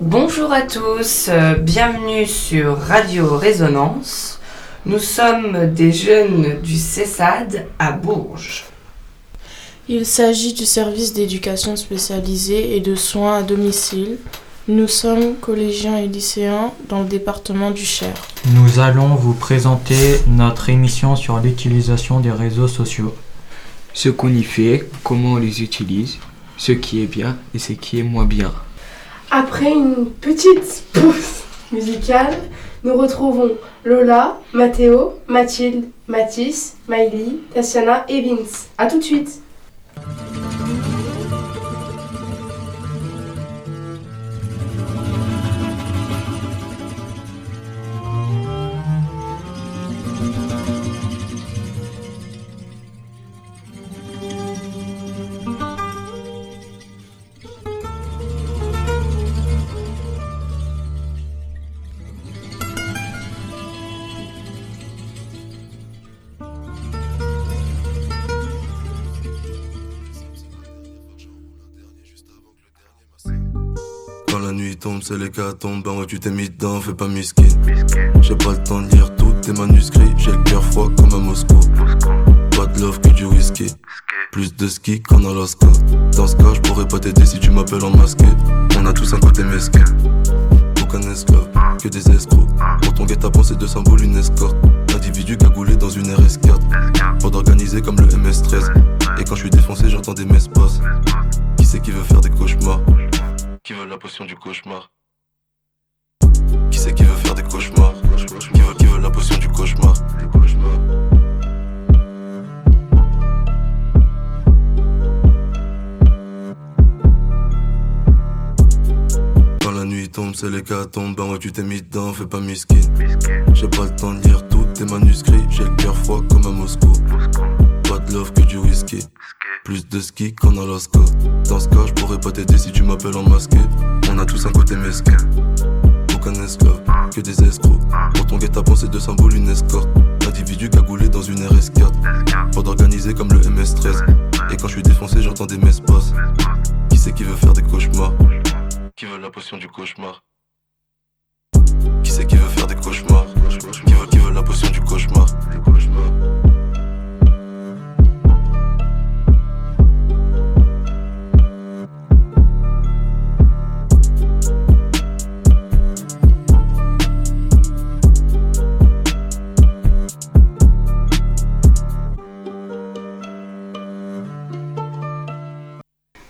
Bonjour à tous, euh, bienvenue sur Radio Résonance. Nous sommes des jeunes du CESAD à Bourges. Il s'agit du service d'éducation spécialisée et de soins à domicile. Nous sommes collégiens et lycéens dans le département du Cher. Nous allons vous présenter notre émission sur l'utilisation des réseaux sociaux. Ce qu'on y fait, comment on les utilise, ce qui est bien et ce qui est moins bien. Après une petite pause musicale, nous retrouvons Lola, Mathéo, Mathilde, Mathis, Miley, Tassiana et Vince. A tout de suite c'est tombent. Ben ouais, tu t'es mis dedans, fais pas miskin. J'ai pas le temps de lire tous tes manuscrits. J'ai le cœur froid comme à Moscou. Pas de love que du whisky. Plus de ski qu'en Alaska. Dans ce cas, je pourrais pas t'aider si tu m'appelles en masqué. On a tous un côté mesquin. Aucun esclave, que des escrocs. Pour ton guet-apens, c'est deux symboles, une escorte. Individu cagoulé dans une RS4. Pas d'organiser comme le MS13. Et quand je suis défoncé, j'entends des messes basses. Qui c'est qui veut faire des cauchemars? Qui veut la potion du cauchemar? C'est qui veut faire des cauchemars Qui veut, qui veut la potion du cauchemar Quand la nuit tombe, c'est les cas tombent. Ben ouais, tu t'es mis dedans, fais pas miskin. J'ai pas le temps de lire tous tes manuscrits. J'ai le cœur froid comme à Moscou. Pas de love que du whisky. Plus de ski qu'en Alaska. Dans ce cas, je pourrais pas t'aider si tu m'appelles en masqué. On a tous un côté mesquin. Que des escrocs. Pour ton guet-apens, c'est deux symboles, une escorte. Individu cagoulé dans une RS4. Pas d'organiser comme le MS13. Et quand je suis défoncé, j'entends des messes basses. Qui c'est qui veut faire des cauchemars? Qui veut la potion du cauchemar? Qui c'est qui veut faire des cauchemars? Qui veut, qui veut la potion du cauchemar?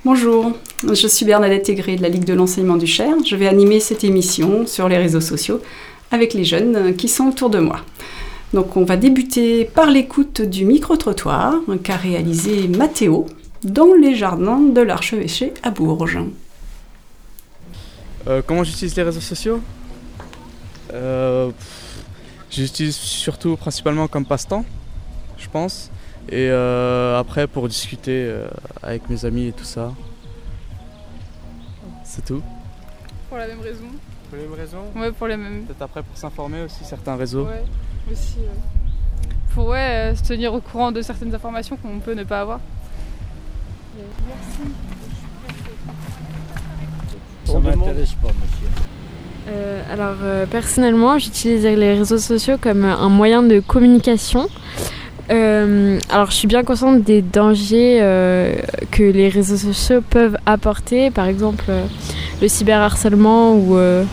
Bonjour, je suis Bernadette Tégré de la Ligue de l'enseignement du Cher. Je vais animer cette émission sur les réseaux sociaux avec les jeunes qui sont autour de moi. Donc on va débuter par l'écoute du micro-trottoir qu'a réalisé Mathéo dans les jardins de l'archevêché à Bourges. Euh, comment j'utilise les réseaux sociaux? Euh, J'utilise surtout principalement comme passe-temps, je pense. Et euh, après pour discuter euh, avec mes amis et tout ça. C'est tout. Pour la même raison. Pour les mêmes raisons Ouais, pour les mêmes. Peut-être après pour s'informer aussi certains réseaux. Ouais, aussi. ouais. Pour ouais, euh, se tenir au courant de certaines informations qu'on peut ne pas avoir. Ça m'intéresse pas, monsieur. Euh, alors euh, personnellement, j'utilise les réseaux sociaux comme un moyen de communication. Euh, alors je suis bien consciente des dangers euh, que les réseaux sociaux peuvent apporter, par exemple euh, le cyberharcèlement ou euh,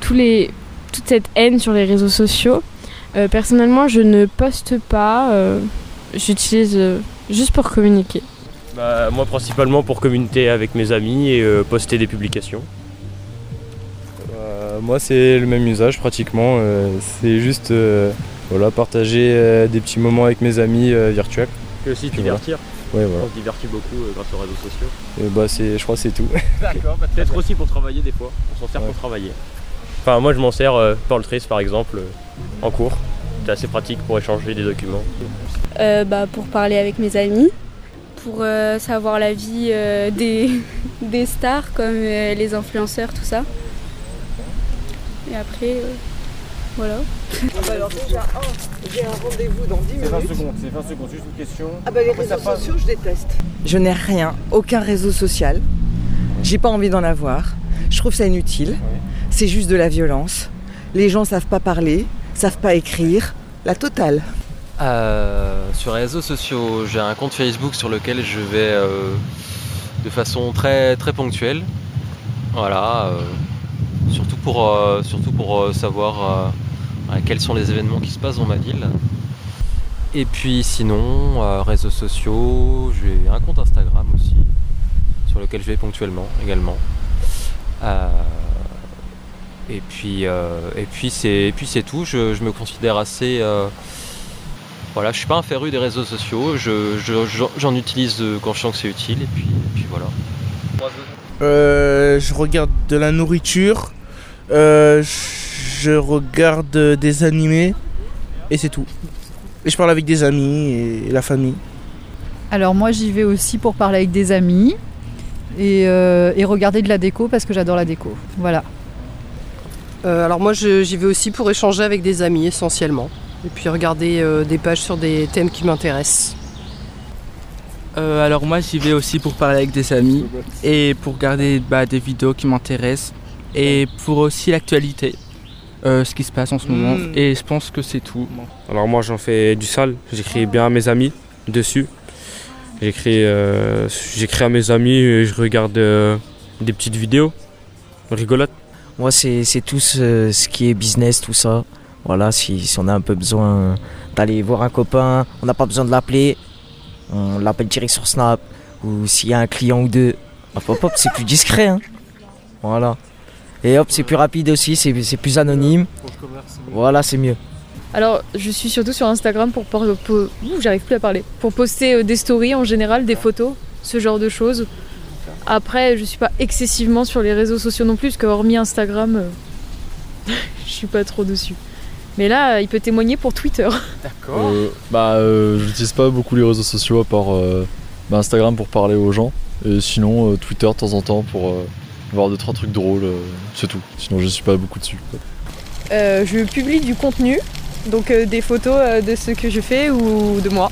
tous les, toute cette haine sur les réseaux sociaux. Euh, personnellement, je ne poste pas, euh, j'utilise euh, juste pour communiquer. Bah, moi principalement pour communiquer avec mes amis et euh, poster des publications. Euh, moi, c'est le même usage pratiquement. euh, c'est juste euh, voilà, partager euh, des petits moments avec mes amis euh, virtuels. Et aussi Puis divertir. voilà. Ouais, voilà. On se divertit beaucoup euh, grâce aux réseaux sociaux. Et bah, c'est, je crois que c'est tout. D'accord, bah, peut-être aussi pour travailler des fois. On s'en sert Ouais. pour travailler. Enfin moi je m'en sers euh, pour le trace par exemple euh, en cours. c'était assez pratique pour échanger des documents. Euh, bah, Pour parler avec mes amis, pour euh, savoir la vie euh, des, des stars comme euh, les influenceurs, tout ça. Et après, euh, voilà. Ah bah alors déjà, un, j'ai un rendez-vous dans 10 C'est 20 minutes. secondes, c'est 20 secondes, juste une question. Ah bah les Après, réseaux passe. sociaux, je déteste. Je n'ai rien, aucun réseau social. J'ai pas envie d'en avoir. Je trouve ça inutile. C'est juste de la violence. Les gens savent pas parler, savent pas écrire. La totale. Euh, sur les réseaux sociaux, j'ai un compte Facebook sur lequel je vais euh, de façon très très ponctuelle. Voilà, euh, surtout pour euh, surtout pour euh, savoir euh, quels sont les événements qui se passent dans ma ville. Et puis sinon, euh, réseaux sociaux, j'ai un compte Instagram aussi sur lequel je vais ponctuellement également. Euh, et puis euh, et puis c'est tout. Je, je me considère assez euh, voilà, je suis pas un féru des réseaux sociaux, je- je- j'en utilise euh, quand je sens que c'est utile et puis, et puis voilà. Euh, je regarde de la nourriture, euh, je regarde des animés et c'est tout. Et je parle avec des amis et la famille. Alors moi j'y vais aussi pour parler avec des amis et, euh, et regarder de la déco parce que j'adore la déco. Voilà. Euh, alors moi j'y vais aussi pour échanger avec des amis essentiellement. Et puis regarder euh, des pages sur des thèmes qui m'intéressent. Euh, alors moi j'y vais aussi pour parler avec des amis et pour regarder bah, des vidéos qui m'intéressent et pour aussi l'actualité, euh, ce qui se passe en ce moment Mm. et je pense que c'est tout. Alors moi j'en fais du sale, j'écris bien à mes amis dessus. J'écris euh, j'écris à mes amis et je regarde euh, des petites vidéos rigolotes. Moi, c'est c'est tout ce, ce qui est business, tout ça. Voilà, si, si on a un peu besoin d'aller voir un copain, on n'a pas besoin de l'appeler. On l'appelle direct sur Snap. Ou s'il y a un client ou deux, hop, hop, hop, c'est plus discret. hein. Voilà. Et hop, c'est plus rapide aussi, c'est c'est plus anonyme. Voilà, c'est mieux. Alors, je suis surtout sur Instagram pour, pour- Ouh, j'arrive plus à parler. Pour poster euh, des stories en général, des photos, ce genre de choses. Après, je suis pas excessivement sur les réseaux sociaux non plus, parce que hormis Instagram, euh, je suis pas trop dessus. Mais là, il peut témoigner pour Twitter. Euh, bah, euh, j'utilise pas beaucoup les réseaux sociaux à part euh, bah, Instagram pour parler aux gens. Et sinon, euh, Twitter de temps en temps pour euh, voir deux trois trucs drôles. euh, c'est tout. Sinon, je suis pas beaucoup dessus. quoi. Euh, je publie du contenu, donc euh, des photos euh, de ce que je fais ou de moi.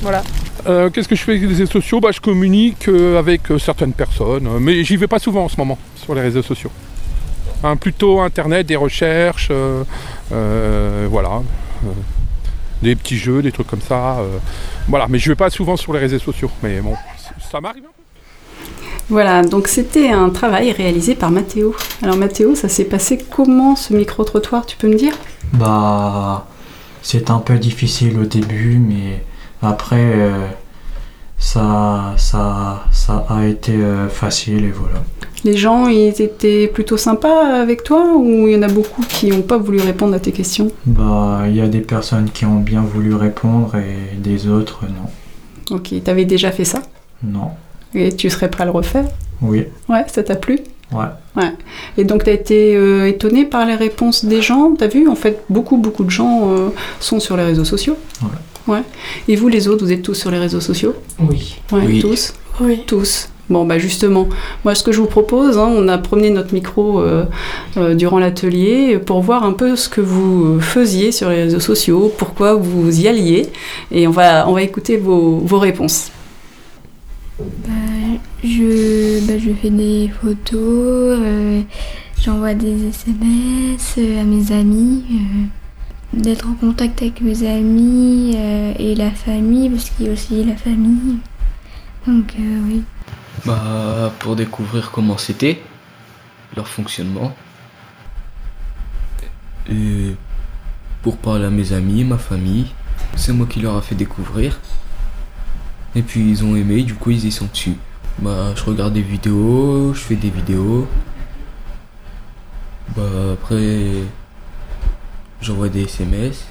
Voilà. Euh, Qu'est-ce que je fais avec les réseaux sociaux? Bah, Je communique euh, avec euh, certaines personnes, euh, mais j'y vais pas souvent en ce moment sur les réseaux sociaux. Hein, plutôt internet, des recherches, euh, euh, voilà, euh, des petits jeux, des trucs comme ça. euh, voilà, mais je vais pas souvent sur les réseaux sociaux. Mais bon, ça m'arrive. Voilà, donc c'était un travail réalisé par Mathéo. Alors Mathéo, ça s'est passé comment ce micro-trottoir, tu peux me dire? Bah, c'est un peu difficile au début, mais après, euh, ça, ça, ça a été euh, facile et voilà. Les gens, ils étaient plutôt sympas avec toi ou il y en a beaucoup qui n'ont pas voulu répondre à tes questions? Bah, il y a des personnes qui ont bien voulu répondre et des autres non. Ok, t'avais déjà fait ça? Non. Et tu serais prêt à le refaire Oui. Ouais, ça t'a plu? Ouais. Ouais. Et donc t'as été euh, étonné par les réponses des gens? T'as vu, en fait, beaucoup, beaucoup de gens euh, sont sur les réseaux sociaux. Ouais. Ouais. Et vous, les autres, vous êtes tous sur les réseaux sociaux? Oui. Ouais, Oui. tous? Oui. Tous. Bon, bah justement, moi ce que je vous propose, hein, on a promené notre micro euh, euh, durant l'atelier pour voir un peu ce que vous faisiez sur les réseaux sociaux, pourquoi vous y alliez, et on va, on va écouter vos, vos réponses. Bah, je, bah, je fais des photos, euh, j'envoie des SMS euh, à mes amis, euh, d'être en contact avec mes amis et la famille, parce qu'il y a aussi la famille. Donc oui. Bah, pour découvrir comment c'était, leur fonctionnement. Et pour parler à mes amis, ma famille. C'est moi qui leur a fait découvrir. Et puis ils ont aimé, du coup ils y sont dessus. Bah, je regarde des vidéos, je fais des vidéos. Bah, après, j'envoie des SMS.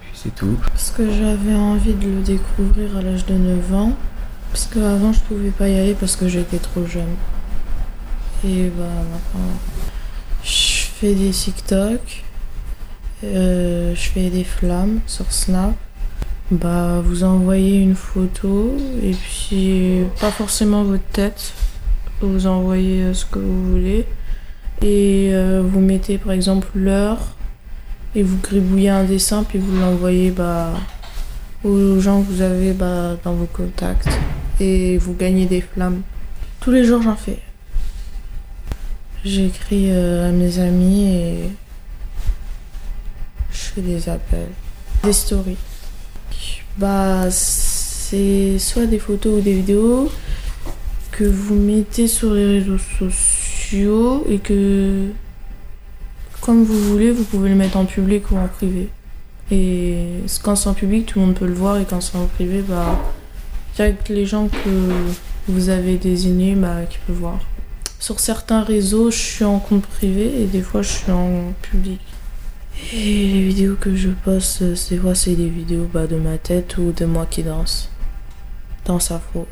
Puis c'est tout. Parce que j'avais envie de le découvrir à l'âge de 9 ans. Parce qu'avant, je pouvais pas y aller parce que j'étais trop jeune. Et bah maintenant, je fais des TikTok. Euh, je fais des flammes sur Snap. Bah, vous envoyez une photo et puis pas forcément votre tête. Vous envoyez euh, ce que vous voulez et euh, vous mettez par exemple l'heure et vous gribouillez un dessin puis vous l'envoyez bah, aux gens que vous avez bah, dans vos contacts et vous gagnez des flammes. Tous les jours j'en fais. J'écris euh, à mes amis et je fais des appels, des stories. Bah, c'est soit des photos ou des vidéos que vous mettez sur les réseaux sociaux et que, comme vous voulez, vous pouvez le mettre en public ou en privé. Et quand c'est en public, tout le monde peut le voir et quand c'est en privé, bah, que les gens que vous avez désignés bah, qui peuvent voir. Sur certains réseaux, je suis en compte privé et des fois, je suis en public. Et les vidéos que je poste, des fois, c'est des vidéos bah, de ma tête ou de moi qui danse. Danse afro.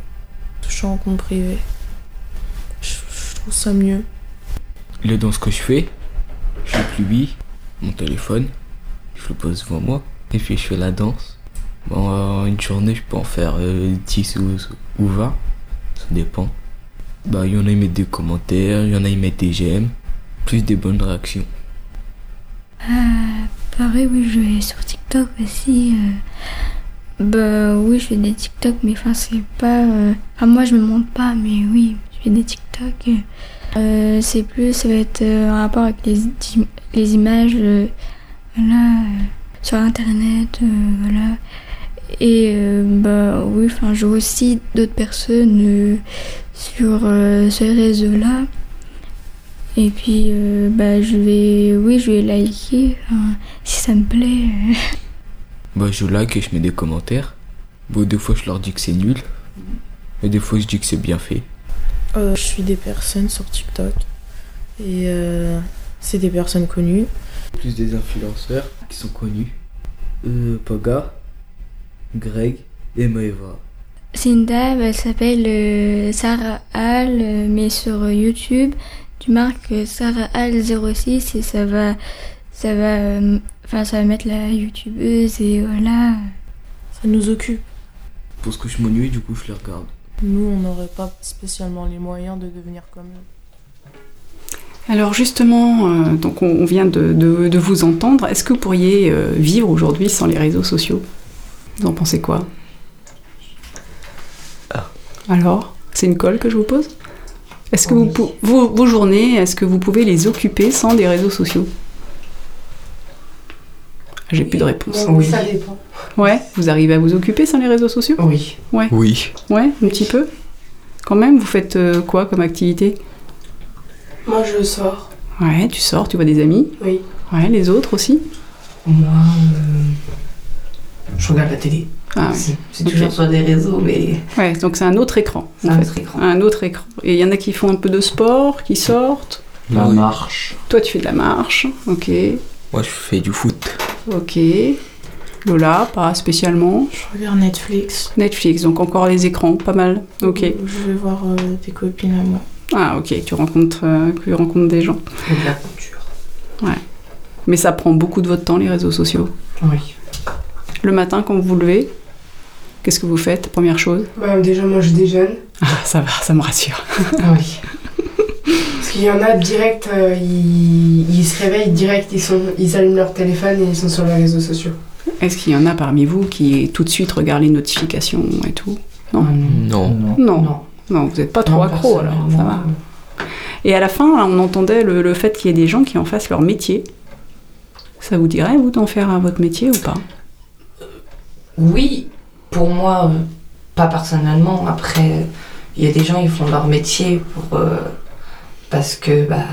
Je suis en compte privé. Je, trouve ça mieux. Les danses que je fais, je publie mon téléphone, je le pose devant moi, et puis je fais la danse. Bon, euh, une journée, je peux en faire euh, 10 ou, ou 20, ça dépend. Bah, il y en a, ils mettent des commentaires, il y en a, ils mettent des j'aime, plus des bonnes réactions. Euh, pareil, oui, je vais sur TikTok aussi. euh. Bah oui, je fais des TikTok, mais enfin, c'est pas. euh, Enfin, moi, je me montre pas, mais oui, je fais des TikTok. Euh, c'est plus, ça va être euh, en rapport avec les, les images, voilà, sur Internet, voilà. Et bah oui, enfin, je vois aussi d'autres personnes sur ce réseau-là. Et puis, euh, bah, je vais, oui, je vais liker, si ça me plaît. Bah, je like et je mets des commentaires. Bon, des fois, je leur dis que c'est nul, et des fois, je dis que c'est bien fait. Euh, je suis des personnes sur TikTok et euh, c'est des personnes connues. Plus des influenceurs qui sont connus. Euh, Paga, Greg et Maeva. C'est une dame, elle s'appelle euh, Sarah Hall, mais sur YouTube, tu marques Sarah Hall 06 et ça va, ça va, euh, enfin, ça va mettre la youtubeuse et voilà. Ça nous occupe. Pour ce que je m'ennuie, du coup, je les regarde. Nous, on n'aurait pas spécialement les moyens de devenir comme eux. Alors justement, euh, donc on, vient de, de- de vous entendre. Est-ce que vous pourriez euh, vivre aujourd'hui sans les réseaux sociaux? Vous en pensez quoi? Alors, c'est une colle que je vous pose? Est-ce que vous, vos, vos journées, est-ce que vous pouvez les occuper sans des réseaux sociaux? J'ai plus de réponse. Oui. Ça dépend. Ouais, vous arrivez à vous occuper sans les réseaux sociaux? Oui. Ouais. Oui. Ouais, un petit peu. Quand même, vous faites euh, quoi comme activité? Moi, je sors. Ouais, tu sors, tu vois des amis? Oui. Ouais, les autres aussi? Moi, euh, je regarde la télé. Ah, C'est- ouais. c'est toujours sur des réseaux, mais. Ouais, donc c'est un autre écran. Un fait. autre écran. Un autre écran. Et il y en a qui font un peu de sport, qui sortent. La Oui. marche. Toi, tu fais de la marche. Ok. Moi, je fais du foot. Ok. Lola, pas spécialement. Je regarde Netflix. Netflix, donc encore les écrans, pas mal. Ok. Je vais voir euh, des copines à moi. Ah, ok, tu rencontres, euh, tu rencontres des gens. Et de la couture. Ouais. Mais ça prend beaucoup de votre temps, les réseaux sociaux. Oui. Le matin, quand vous vous levez, qu'est-ce que vous faites Première chose? Bah, déjà, moi, je déjeune. Ah, ça va, ça me rassure. Ah oui. Parce qu'il y en a direct, euh, ils, ils se réveillent direct, ils, sont, ils allument leur téléphone et ils sont sur les réseaux sociaux. Est-ce qu'il y en a parmi vous qui tout de suite regardent les notifications et tout? Non. Non. Non. Non, vous n'êtes pas trop Non, accro alors, ça va. Et à la fin, là, on entendait le, le fait qu'il y ait des gens qui en fassent leur métier. Ça vous dirait, vous, d'en faire un votre métier ou pas? Oui, pour moi, euh, pas personnellement. Après, il y a des gens, ils font leur métier pour, euh, parce que bah,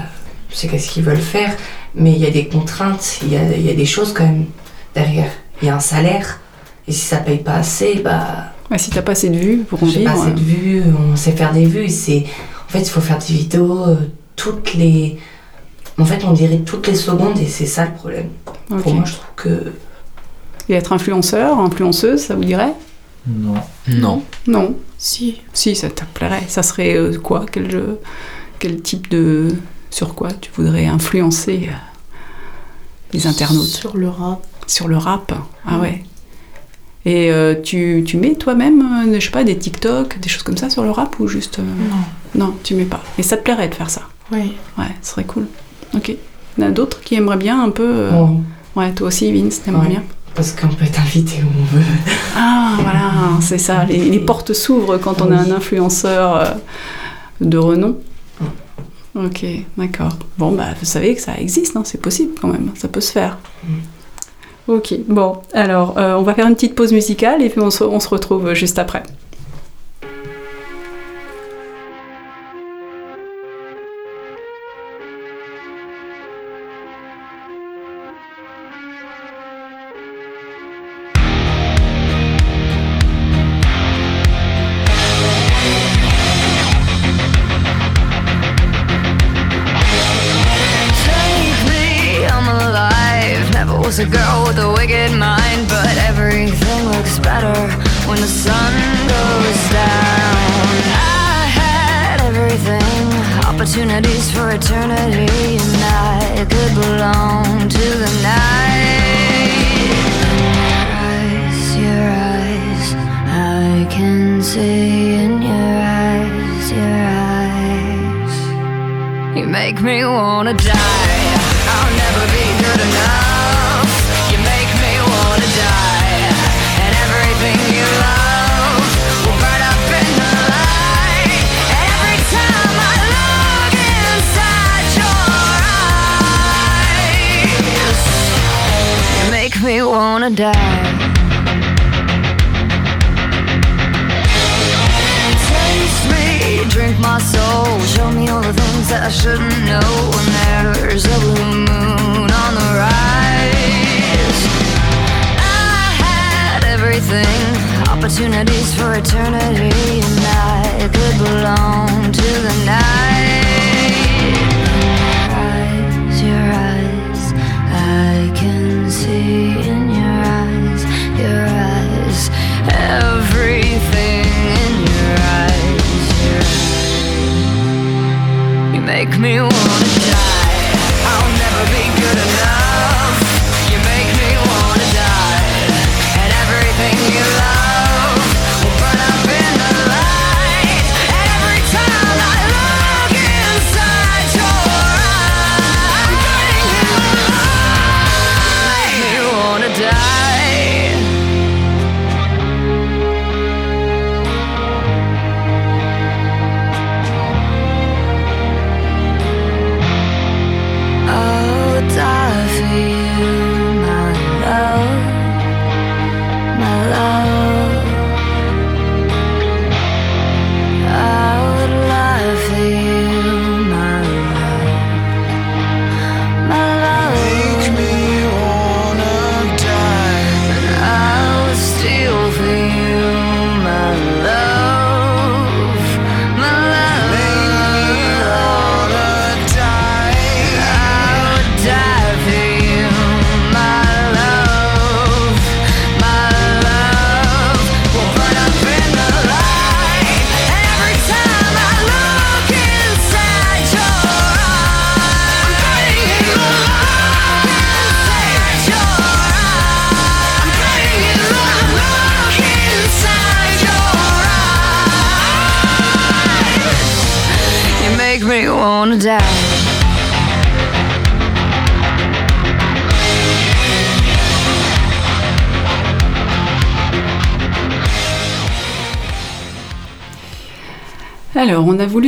c'est qu'est-ce qu'ils veulent faire. Mais il y a des contraintes, il y a, il y a des choses quand même derrière. Il y a un salaire. Et si ça paye pas assez, bah. Ouais, Si t'as pas assez de vues pour en vivre. pas assez de vues, on sait faire des vues. C'est, en fait, il faut faire des vidéos euh, toutes les. En fait, on dirait toutes les secondes et c'est ça le problème. Pour moi, je trouve que. Et être influenceur, influenceuse, ça vous dirait? Non. Non. Non. Si. Si, ça te plairait. Ça serait euh, quoi? Quel, jeu, quel type de. Sur quoi tu voudrais influencer euh, les internautes? Sur le rap. Sur le rap? Ah ouais. Et euh, tu, tu mets toi-même, euh, je sais pas, des TikTok, des choses comme ça sur le rap ou juste. euh, Non. Non, tu mets pas. Et ça te plairait de faire ça? Oui. Ouais, ce serait cool. Ok. Il y en a d'autres qui aimeraient bien un peu. euh, Oui. Ouais, toi aussi, Vince, t'aimerais Ouais. bien? Parce qu'on peut être invité où on veut. Ah, voilà, c'est ça. Les, les portes s'ouvrent quand on a un influenceur euh, de renom. Ok, d'accord. Bon, bah, vous savez que ça existe, hein, c'est possible quand même, ça peut se faire. Ok, bon, alors, euh, on va faire une petite pause musicale et puis on se, on se retrouve juste après.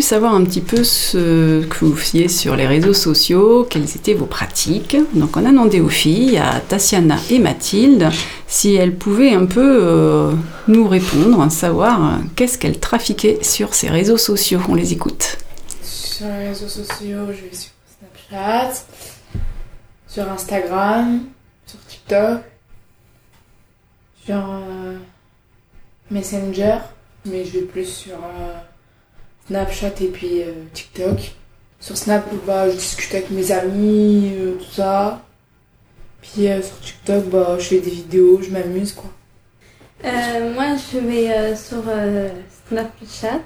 Savoir un petit peu ce que vous faisiez sur les réseaux sociaux, quelles étaient vos pratiques. Donc, on a demandé aux filles, à Tatiana et Mathilde, si elles pouvaient un peu euh, nous répondre, savoir euh, qu'est-ce qu'elles trafiquaient sur ces réseaux sociaux. On les écoute. Sur les réseaux sociaux, je vais sur Snapchat, sur Instagram, sur TikTok, sur euh, Messenger, mais je vais plus sur Snapchat et puis euh, TikTok. Sur Snap, bah, je discute avec mes amis, euh, tout ça. Puis euh, sur TikTok, bah, je fais des vidéos, je m'amuse quoi. Moi, je vais sur Snapchat,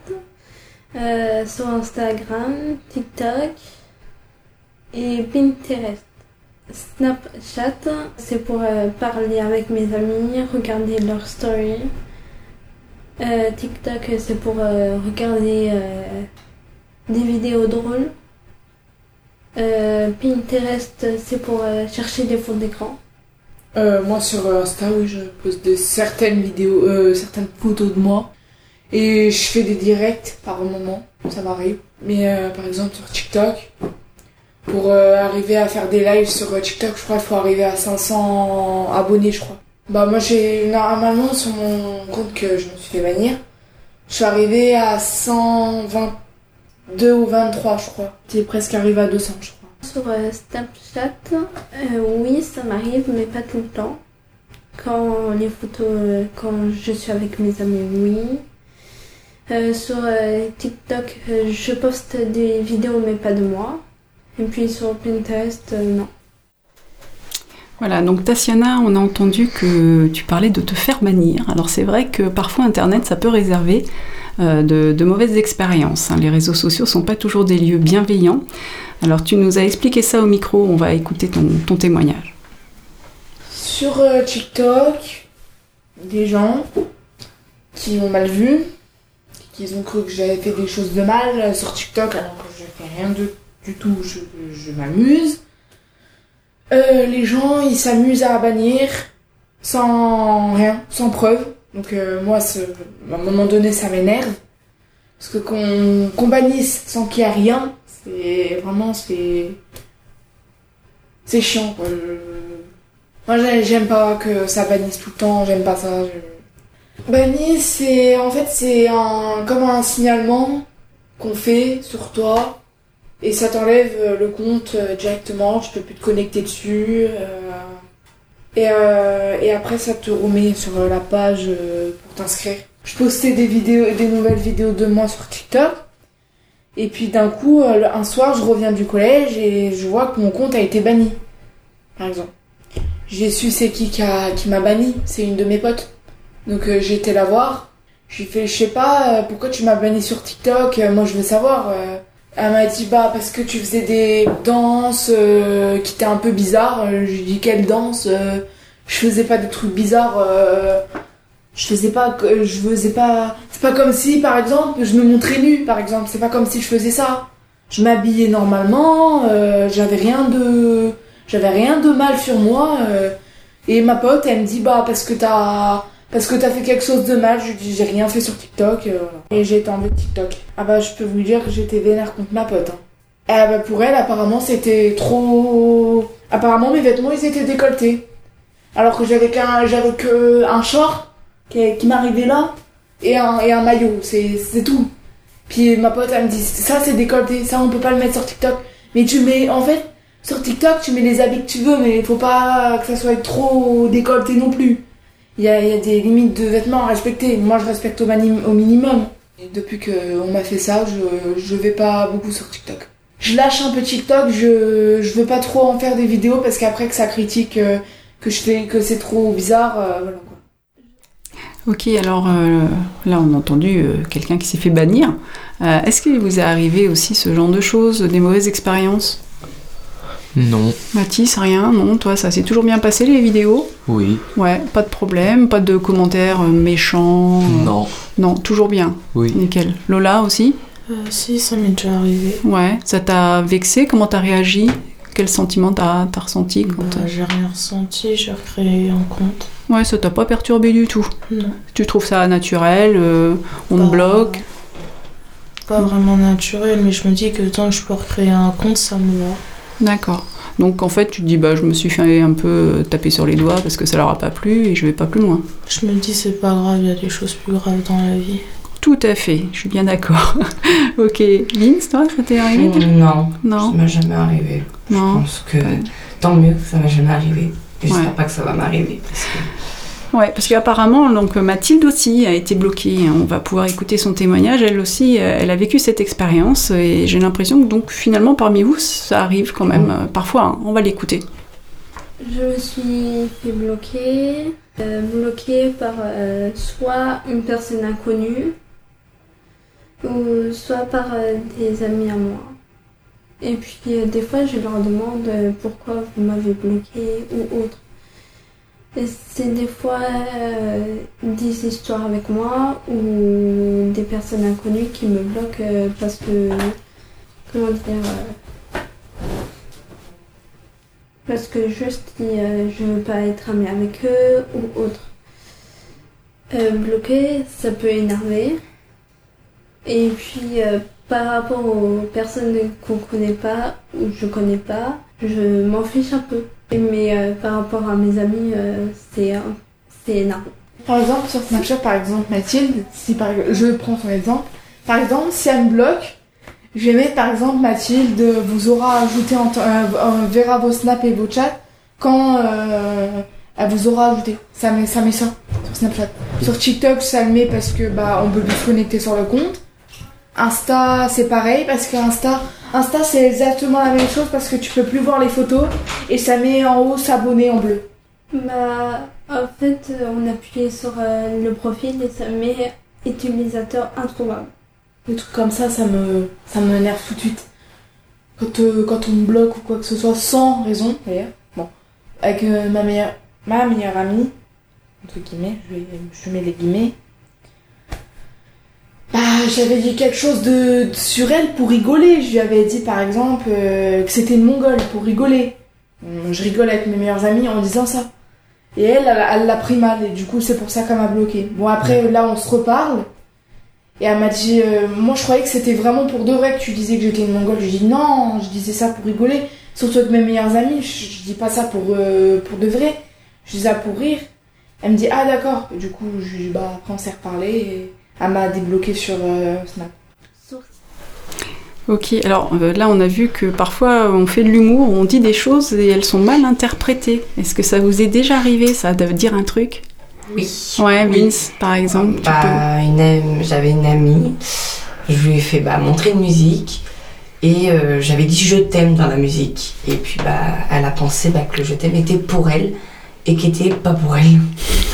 sur Instagram, TikTok et Pinterest. Snapchat, c'est pour parler avec mes amis, regarder leurs stories. Euh, TikTok, c'est pour euh, regarder euh, des vidéos drôles. Euh, Pinterest, c'est pour euh, chercher des fonds d'écran. Euh, moi sur Insta, oui, je poste certaines vidéos, euh, certaines photos de moi. Et je fais des directs par moment, ça m'arrive. Mais euh, par exemple sur TikTok, pour euh, arriver à faire des lives sur euh, TikTok, je crois qu'il faut arriver à 500 abonnés, je crois. Bah moi j'ai normalement sur mon compte que je me bannir, je suis arrivée à 122 ou 23, je crois. T'es presque arrivé à 200, je crois. Sur euh, Snapchat, euh, oui, ça m'arrive, mais pas tout le temps. Quand les photos, euh, quand je suis avec mes amis, oui. Euh, sur euh, TikTok, euh, je poste des vidéos, mais pas de moi. Et puis sur Pinterest, euh, non. Voilà, donc Tatiana, on a entendu que tu parlais de te faire bannir. Alors c'est vrai que parfois Internet, ça peut réserver euh, de, mauvaises expériences. hein. Les réseaux sociaux sont pas toujours des lieux bienveillants. Alors tu nous as expliqué ça au micro, on va écouter ton, témoignage. Sur euh, TikTok, des gens qui m'ont mal vu, qui ont cru que j'avais fait des choses de mal euh, sur TikTok alors que je fais rien du tout, je m'amuse. Euh, les gens, ils s'amusent à bannir sans rien, sans preuve. Donc euh, moi, à un moment donné, ça m'énerve. Parce que qu'on bannisse sans qu'il y ait rien, c'est vraiment, c'est... C'est chiant, quoi. Moi, j'ai- j'aime pas que ça bannisse tout le temps, j'aime pas ça. je- c'est... En fait, c'est un... comme un signalement qu'on fait sur toi. Et ça t'enlève euh, le compte euh, directement, tu peux plus te connecter dessus. euh, Et, et après, ça te remet sur la page pour t'inscrire. Je postais des vidéos, des nouvelles vidéos de moi sur TikTok. Et puis d'un coup, un soir, je reviens du collège et je vois que mon compte a été banni. Par exemple. J'ai su c'est qui qui, m'a banni. C'est une de mes potes. Donc euh, j'ai été la voir. Je lui ai fait, je sais pas, pourquoi tu m'as banni sur TikTok Moi, je veux savoir. Elle m'a dit, bah, parce que tu faisais des danses euh, qui étaient un peu bizarres. Euh, Je lui dit, quelle danse Euh, Je faisais pas des trucs bizarres. euh, Je faisais pas, que- je faisais pas. C'est pas comme si, par exemple, je me montrais nue, par exemple. C'est pas comme si je faisais ça. Je m'habillais normalement. euh, J'avais rien de, j'avais rien de mal sur moi. euh, et ma pote, elle me dit, bah, parce que t'as, parce que t'as fait quelque chose de mal. Je lui dis, j'ai rien fait sur TikTok. euh. Et j'ai été enlevée de TikTok. Ah bah, je peux vous dire que j'étais vénère contre ma pote. hein. Ah bah, pour elle, apparemment, c'était trop. Apparemment, mes vêtements, ils étaient décolletés. Alors que j'avais qu'un, j'avais un short qui, qui m'arrivait là et un, et un maillot. C'est, tout. Puis ma pote, elle me dit, ça c'est décolleté, ça on peut pas le mettre sur TikTok. Mais tu mets, en fait, sur TikTok, tu mets les habits que tu veux, mais faut pas que ça soit trop décolleté non plus. Il y a, des limites de vêtements à respecter. Moi, je respecte au, minimum. Et depuis qu'on m'a fait ça, je, je vais pas beaucoup sur TikTok. Je lâche un peu TikTok, je, je veux pas trop en faire des vidéos parce qu'après que ça critique euh, que je fais, que c'est trop bizarre, euh, voilà quoi. Ok, alors euh, là on a entendu quelqu'un qui s'est fait bannir. Est-ce qu'il vous est arrivé aussi ce genre de choses, des mauvaises expériences? Non. Mathis, rien Non, toi ça s'est toujours bien passé les vidéos? Oui. Ouais, pas de problème, pas de commentaires euh, méchants euh, Non. Non, toujours bien. Oui. Nickel. Lola aussi? Euh, si, ça m'est déjà arrivé. Ouais, ça t'a vexé? Comment t'as réagi? Quel sentiment t'as as ressenti quand Bah, j'ai rien ressenti, j'ai recréé un compte. Ouais, ça t'a pas perturbé du tout? Non. Tu trouves ça naturel euh, On te Bah, bloque? Pas vraiment naturel, mais je me dis que tant que je peux recréer un compte, ça me va. D'accord. Donc en fait, tu te dis, bah, je me suis fait un peu euh, taper sur les doigts parce que ça leur a pas plu et je vais pas plus loin. Je me dis, c'est pas grave, il y a des choses plus graves dans la vie. Tout à fait, je suis bien d'accord. ok, Vince, toi, ça t'est arrivé déjà Non, Non. ça m'est jamais arrivé. Non. Je pense que tant mieux que ça m'est jamais arrivé. Et J'espère Ouais. pas que ça va m'arriver. Parce que Ouais, parce qu'apparemment, donc Mathilde aussi a été bloquée. On va pouvoir écouter son témoignage. Elle aussi, euh, elle a vécu cette expérience et j'ai l'impression que donc finalement parmi vous, ça arrive quand même euh, parfois. hein. On va l'écouter. Je me suis fait bloquer, euh, bloquer par euh, soit une personne inconnue ou soit par euh, des amis à moi. Et puis euh, des fois, je leur demande pourquoi vous m'avez bloqué ou autre. C'est des fois euh, des histoires avec moi ou des personnes inconnues qui me bloquent euh, parce que, comment dire, euh, parce que juste je veux pas être amie avec eux ou autre. Bloquer, ça peut énerver. Et puis par rapport aux personnes qu'on connaît pas ou je connais pas, je m'en fiche un peu. Mais euh, par rapport à mes amis, euh, c'est euh, c'est énervant. Par exemple, sur Snapchat, par exemple, Mathilde, si par, je prends son exemple, par exemple, si elle me bloque, je vais mettre par exemple Mathilde vous aura ajouté, en, verra vos snaps et vos chats quand elle vous aura ajouté. Ça met, ça sur Snapchat. Sur TikTok, ça le met parce que bah on peut se connecter sur le compte. Insta, c'est pareil parce que Insta, Insta c'est exactement la même chose parce que tu peux plus voir les photos et ça met en haut s'abonner en bleu. Bah, en fait, euh, on appuyait sur euh, le profil et ça met utilisateur introuvable. Des trucs comme ça, ça me, ça m'énerve tout de suite. Quand, euh, quand on me bloque ou quoi que ce soit, sans raison d'ailleurs. Bon, avec euh, ma meilleure, ma meilleure amie, entre guillemets, je, je mets les guillemets. Bah, j'avais dit quelque chose de, de- sur elle pour rigoler. Je lui avais dit par exemple euh, que c'était une mongole pour rigoler. Hum, Je rigole avec mes meilleurs amis en disant ça. Et elle, elle l'a pris mal et du coup c'est pour ça qu'elle m'a bloqué. Bon après là on se reparle. Et elle m'a dit, euh, moi je croyais que c'était vraiment pour de vrai que tu disais que j'étais une mongole. Je dis non, je disais ça pour rigoler. Surtout avec mes meilleurs amis, je, je dis pas ça pour, euh, pour de vrai. Je dis ça pour rire. Elle me dit, ah d'accord. Du coup, je, lui dis, bah, après on s'est reparlé et elle m'a débloqué sur euh, Snap. Ok, alors euh, là on a vu que parfois on fait de l'humour, on dit des choses et elles sont mal interprétées. Est-ce que ça vous est déjà arrivé ça de dire un truc? Oui. Ouais, Oui. Vince par exemple. Bah, j'avais une amie, je lui ai fait bah, montrer une musique et euh, j'avais dit je t'aime dans la musique. Et puis bah, elle a pensé bah, que le je t'aime était pour elle et qui était pas pour elle.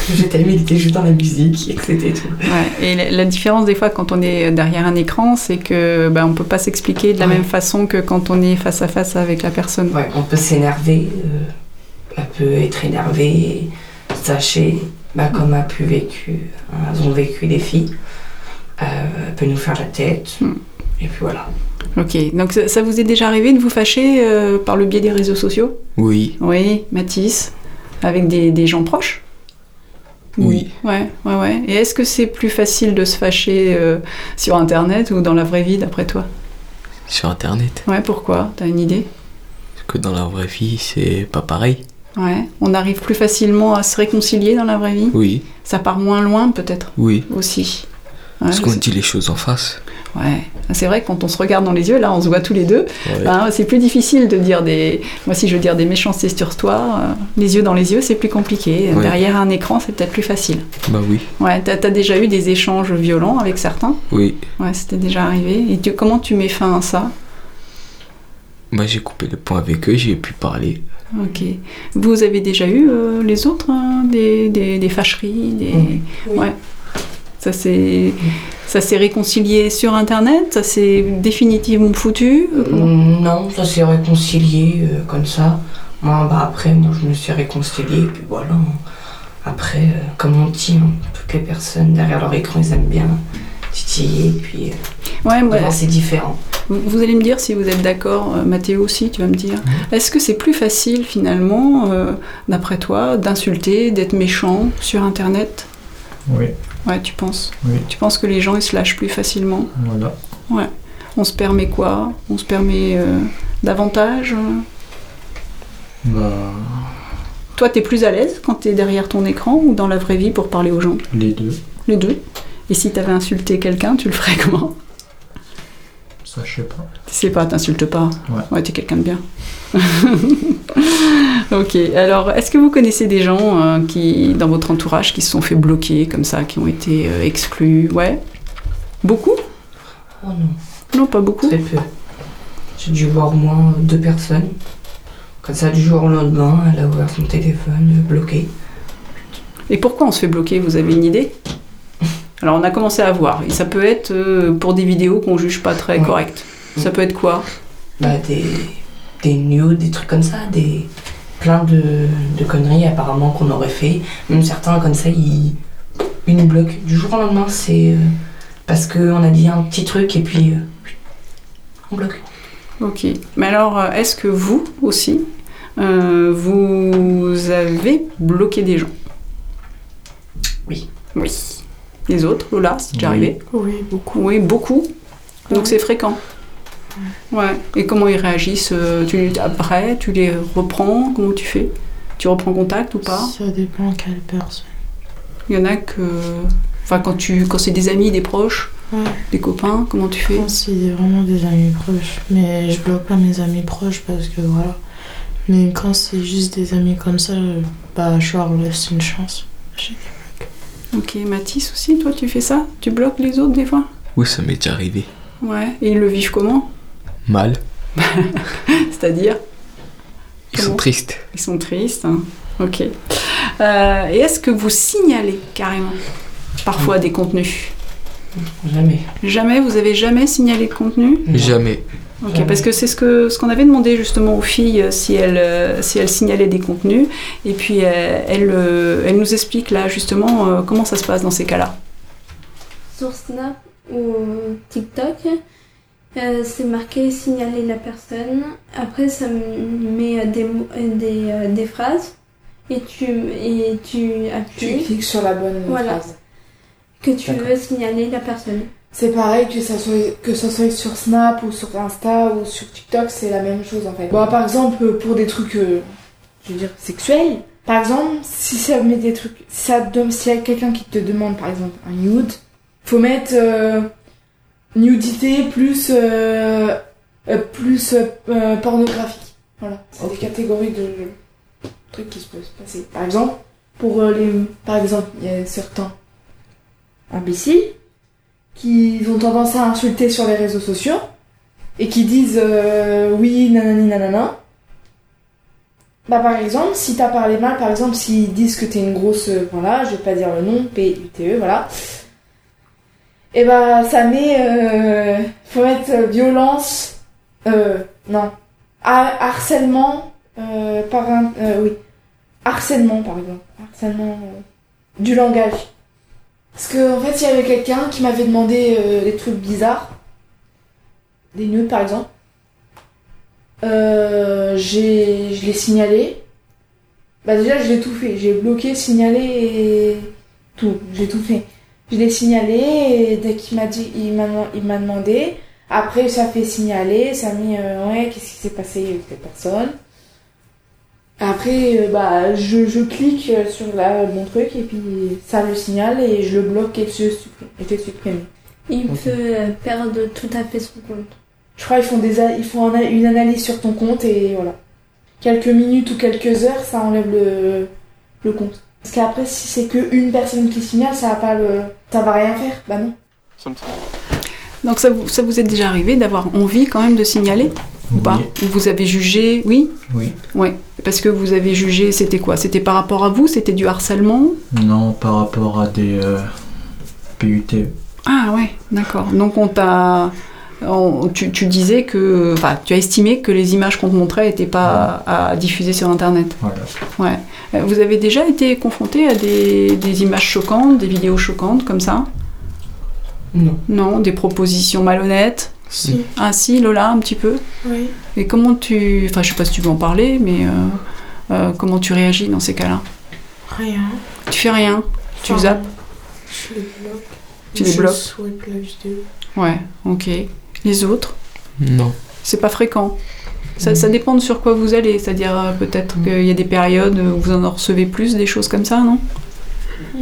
Il était juste dans la musique et que c'était tout. Ouais, et la, la différence des fois quand on est derrière un écran, c'est que bah, on peut pas s'expliquer de la Ouais. même façon que quand on est face à face avec la personne. Ouais, on peut s'énerver, euh, elle peut être énervée, sachez, bah, comme a pu vécu, hein, elles ont vécu des filles, euh, elle peut nous faire la tête, et puis voilà. Ok, donc ça, ça vous est déjà arrivé de vous fâcher euh, par le biais des réseaux sociaux? Oui, Oui, Mathis, avec des, des gens proches oui. Ouais, ouais, ouais. Et est-ce que c'est plus facile de se fâcher euh, sur Internet ou dans la vraie vie, d'après toi? Sur internet. Ouais, pourquoi? T'as une idée? Parce que dans la vraie vie, c'est pas pareil. Ouais. On arrive plus facilement à se réconcilier dans la vraie vie? Oui, Ça part moins loin, peut-être? Oui. Aussi. Ouais, Parce qu'on dit les choses en face. Ouais, c'est vrai que quand on se regarde dans les yeux, là, on se voit tous les deux. Ouais. Ben, c'est plus difficile de dire des. Moi, si je veux dire des méchancetés sur toi, euh, les yeux dans les yeux, c'est plus compliqué. Ouais. Derrière un écran, c'est peut-être plus facile. Bah oui, Ouais, t'as as déjà eu des échanges violents avec certains? Oui. Ouais, c'était déjà arrivé. Et tu- comment tu mets fin à ça? Bah j'ai coupé le point avec eux, j'ai pu parler. Ok. Vous avez déjà eu euh, les autres hein, des, des, des fâcheries des... Oui. Ouais. Ça s'est ça s'est réconcilié sur Internet Ça s'est définitivement foutu? Mm, Non, ça s'est réconcilié euh, comme ça. Moi, bah, après, moi, je me suis réconciliée, et puis voilà. Après, euh, comme on dit, hein, toutes les personnes derrière leur écran, ils aiment bien titiller, puis euh, Ouais, ouais. bon, c'est différent. Vous allez me dire si vous êtes d'accord, Mathéo aussi, tu vas me dire. Est-ce que c'est plus facile finalement, euh, d'après toi, d'insulter, d'être méchant sur Internet? Oui, Ouais, tu penses. Oui, Tu penses que les gens ils se lâchent plus facilement. Voilà. Ouais. On se permet quoi? On se permet euh, davantage? Bah, Toi, t'es plus à l'aise quand t'es derrière ton écran ou dans la vraie vie pour parler aux gens? Les deux, Les deux. Et si t'avais insulté quelqu'un, tu le ferais comment? Ça je sais pas. Tu sais pas, t'insultes pas. Ouais. Ouais, t'es quelqu'un de bien. ok, alors est-ce que vous connaissez des gens euh, qui, dans votre entourage, qui se sont fait bloquer comme ça, qui ont été euh, exclus? Ouais Beaucoup? Oh non, Non, pas beaucoup. très peu. J'ai dû voir au moins deux personnes. Comme ça, du jour au lendemain, elle a ouvert son téléphone, bloqué. Et pourquoi on se fait bloquer? Vous avez une idée? Alors on a commencé à voir. Et ça peut être euh, pour des vidéos qu'on juge pas très Ouais. correctes. Ça peut être quoi? Bah, des, des nudes, des trucs comme ça, des plein de, de conneries apparemment qu'on aurait fait. Même certains comme ça, ils, ils nous bloquent. Du jour au lendemain, c'est euh, parce qu'on a dit un petit truc et puis euh, on bloque. Ok. Mais alors, est-ce que vous aussi, vous avez bloqué des gens? Oui. Oui. Les autres, Lola, c'est déjà Oui. arrivé Oui, beaucoup. Oui, beaucoup. Donc c'est fréquent. Ouais. Et comment ils réagissent euh, tu, les- Après, tu les reprends? Comment tu fais? Tu reprends contact ou pas? Ça dépend quelle personne. Il y en a que. Enfin, quand, tu, quand c'est des amis, des proches, Ouais. des copains, comment tu fais? Quand c'est vraiment des amis proches. Mais je bloque pas mes amis proches parce que voilà. Mais quand c'est juste des amis comme ça, euh, bah je leur laisse une chance. Je- Ok, Mathis aussi, toi tu fais ça? Tu bloques les autres des fois? Oui, ça m'est déjà arrivé. Ouais. Et ils le vivent comment? Mal. C'est-à-dire? Ils sont tristes. Ils sont tristes. hein. Ok. Euh, et est-ce que vous signalez carrément parfois des contenus? Jamais. Jamais? Vous avez jamais signalé de contenu? Jamais. Ok, parce que c'est ce que ce qu'on avait demandé justement aux filles euh, si elles euh, si elles signalaient des contenus et puis euh, elles elles nous expliquent là justement comment ça se passe dans ces cas-là. Sur Snap ou TikTok, euh, c'est marqué signaler la personne. Après, ça me met des, mots- des, des phrases et tu, et tu appuies. Tu cliques sur la bonne Voilà. phrase. Que tu veux signaler la personne. C'est pareil que ça soit que ça soit sur Snap ou sur Insta ou sur TikTok, c'est la même chose en fait. Bon, par exemple pour des trucs, euh, je veux dire sexuels. Par exemple, si ça met des trucs, si ça s'il y a quelqu'un qui te demande par exemple un nude, faut mettre euh, nudité plus euh, plus pornographique. Voilà, c'est des catégories de trucs qui se peuvent se passer. Par exemple, pour les, par exemple, il y a certains imbéciles qui ont tendance à insulter sur les réseaux sociaux et qui disent euh, oui, nanani, nanana. Bah, par exemple, si t'as parlé mal, par exemple, s'ils disent que t'es une grosse, euh, voilà, je vais pas dire le nom, P-U-T-E, voilà. Et bah, ça met, euh, faut mettre euh, violence, euh, non, Ha- harcèlement, euh, par un, euh, oui, harcèlement, par exemple, harcèlement du langage. Parce que en fait, il y avait quelqu'un qui m'avait demandé euh, des trucs bizarres. Des nudes par exemple. Euh, j'ai, je l'ai signalé. Bah déjà, je l'ai tout fait. J'ai bloqué, signalé et tout. J'ai tout fait. Je l'ai signalé et dès qu'il m'a dit, il m'a, demandé. Après, ça fait signaler, ça a mis euh, ouais, qu'est-ce qui s'est passé? Avec cette personne. Après, euh, bah, je, je clique euh, sur la, mon truc et puis ça le signale et je le bloque et je supprime. Et je supprime. Il peut euh, perdre tout à fait son compte. Je crois qu'ils font, des, ils font un- une analyse sur ton compte et voilà. Quelques minutes ou quelques heures, ça enlève le, le compte. Parce qu'après, si c'est que une personne qui signale, ça va pas le, ça va rien faire. Bah non. Donc ça vous, ça vous est déjà arrivé d'avoir envie quand même de signaler ou pas? Ou vous avez jugé Oui? Oui. Ouais. Parce que vous avez jugé, c'était quoi? C'était par rapport à vous? C'était du harcèlement? Non, par rapport à des euh, PUT. Ah ouais, d'accord. Donc on t'a... on- tu, tu disais que... Enfin, tu as estimé que les images qu'on te montrait n'étaient pas à, à diffuser sur Internet. Voilà. Ouais. Euh, Vous avez déjà été confronté à des, des images choquantes, des vidéos choquantes comme ça? Non. Non, des propositions malhonnêtes? Si. Ah si, Lola, un petit peu Oui. Et comment tu... Enfin, je sais pas si tu veux en parler, mais euh, euh, comment tu réagis dans ces cas-là? Rien. Tu fais rien? Tu Enfin, zappes? Je les bloque. Tu les je bloques? swipe la vidéo. Ouais, ok. Les autres? Non. C'est pas fréquent. Ça, ça dépend de sur quoi vous allez, c'est-à-dire euh, peut-être qu'il y a des périodes où vous en recevez plus, des choses comme ça, non?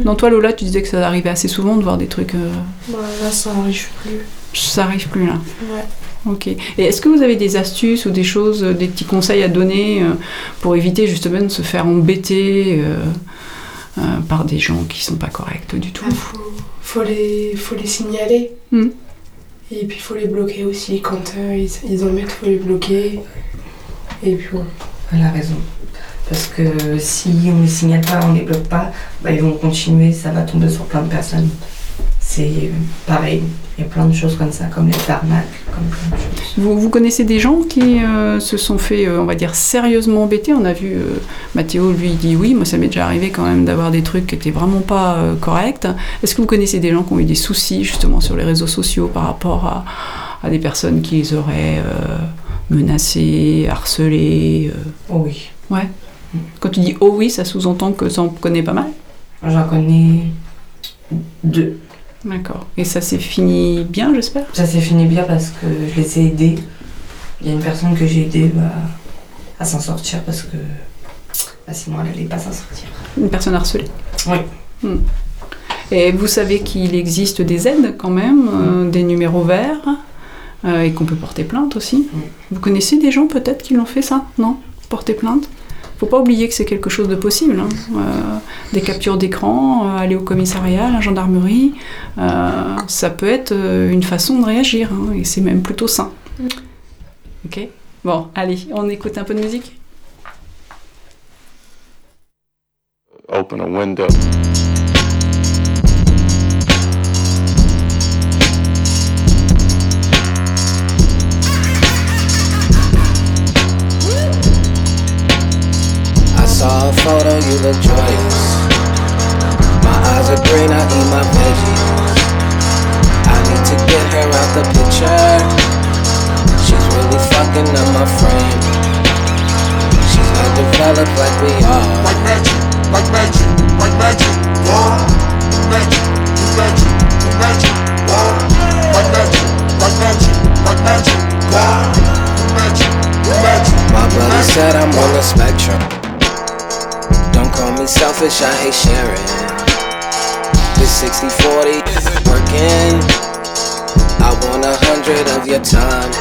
Non, toi Lola, tu disais que ça arrivait assez souvent de voir des trucs. euh, Bah là, ça arrive plus. Ça arrive plus là. Ouais. Ok. Et est-ce que vous avez des astuces ou des choses, euh, des petits conseils à donner euh, pour éviter justement de se faire embêter euh, euh, par des gens qui sont pas corrects du tout? Ah, faut, faut, les, faut les signaler. Hmm. Et puis il faut les bloquer aussi. Quand ils, ils en mettent, faut les bloquer. Et puis voilà. Elle a raison. Parce que si on ne les signale pas, on ne les bloque pas, bah, ils vont continuer, ça va tomber sur plein de personnes. C'est pareil. Il y a plein de choses comme ça, comme les arnaques, comme plein de choses. Vous, vous connaissez des gens qui euh, se sont fait, euh, on va dire, sérieusement embêter? On a vu euh, Mathéo, lui, il dit oui, moi ça m'est déjà arrivé quand même d'avoir des trucs qui étaient vraiment pas euh, corrects. Est-ce que vous connaissez des gens qui ont eu des soucis justement sur les réseaux sociaux par rapport à, à des personnes qui les auraient menacés, harcelés Oh oui. Ouais. Quand tu dis oh oui, ça sous-entend que tu en connais pas mal? J'en connais deux. D'accord. Et ça s'est fini bien, j'espère? Ça s'est fini bien parce que je les ai aidés. Il y a une personne que j'ai aidée bah, à s'en sortir parce que bah, sinon elle n'allait pas s'en sortir. Une personne harcelée? Oui. Hmm. Et vous savez qu'il existe des aides quand même, euh, des numéros verts, euh, et qu'on peut porter plainte aussi? Vous connaissez des gens peut-être qui l'ont fait ça? Non? Porter plainte? Faut pas oublier que c'est quelque chose de possible. hein. Euh, des captures d'écran, euh, aller au commissariat, à la gendarmerie, euh, ça peut être euh, une façon de réagir, hein, et c'est même plutôt sain. Ok Bon, allez, on écoute un peu de musique open a window. Saw a photo, you look joyous. My eyes are green, I eat my veggies. I need to get her out the picture. She's really fucking up my frame. She's not developed like we are. Like magic, like magic, like magic. Whoa, magic, magic, magic. Whoa, like magic, like magic, like magic. Whoa, magic, magic. My brother said I'm on the spectrum. Call me selfish, I hate sharing. This 60 40 isn't working. I want a hundred of your time,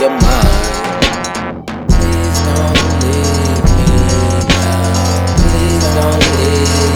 your mind. Please don't leave me now. Please don't leave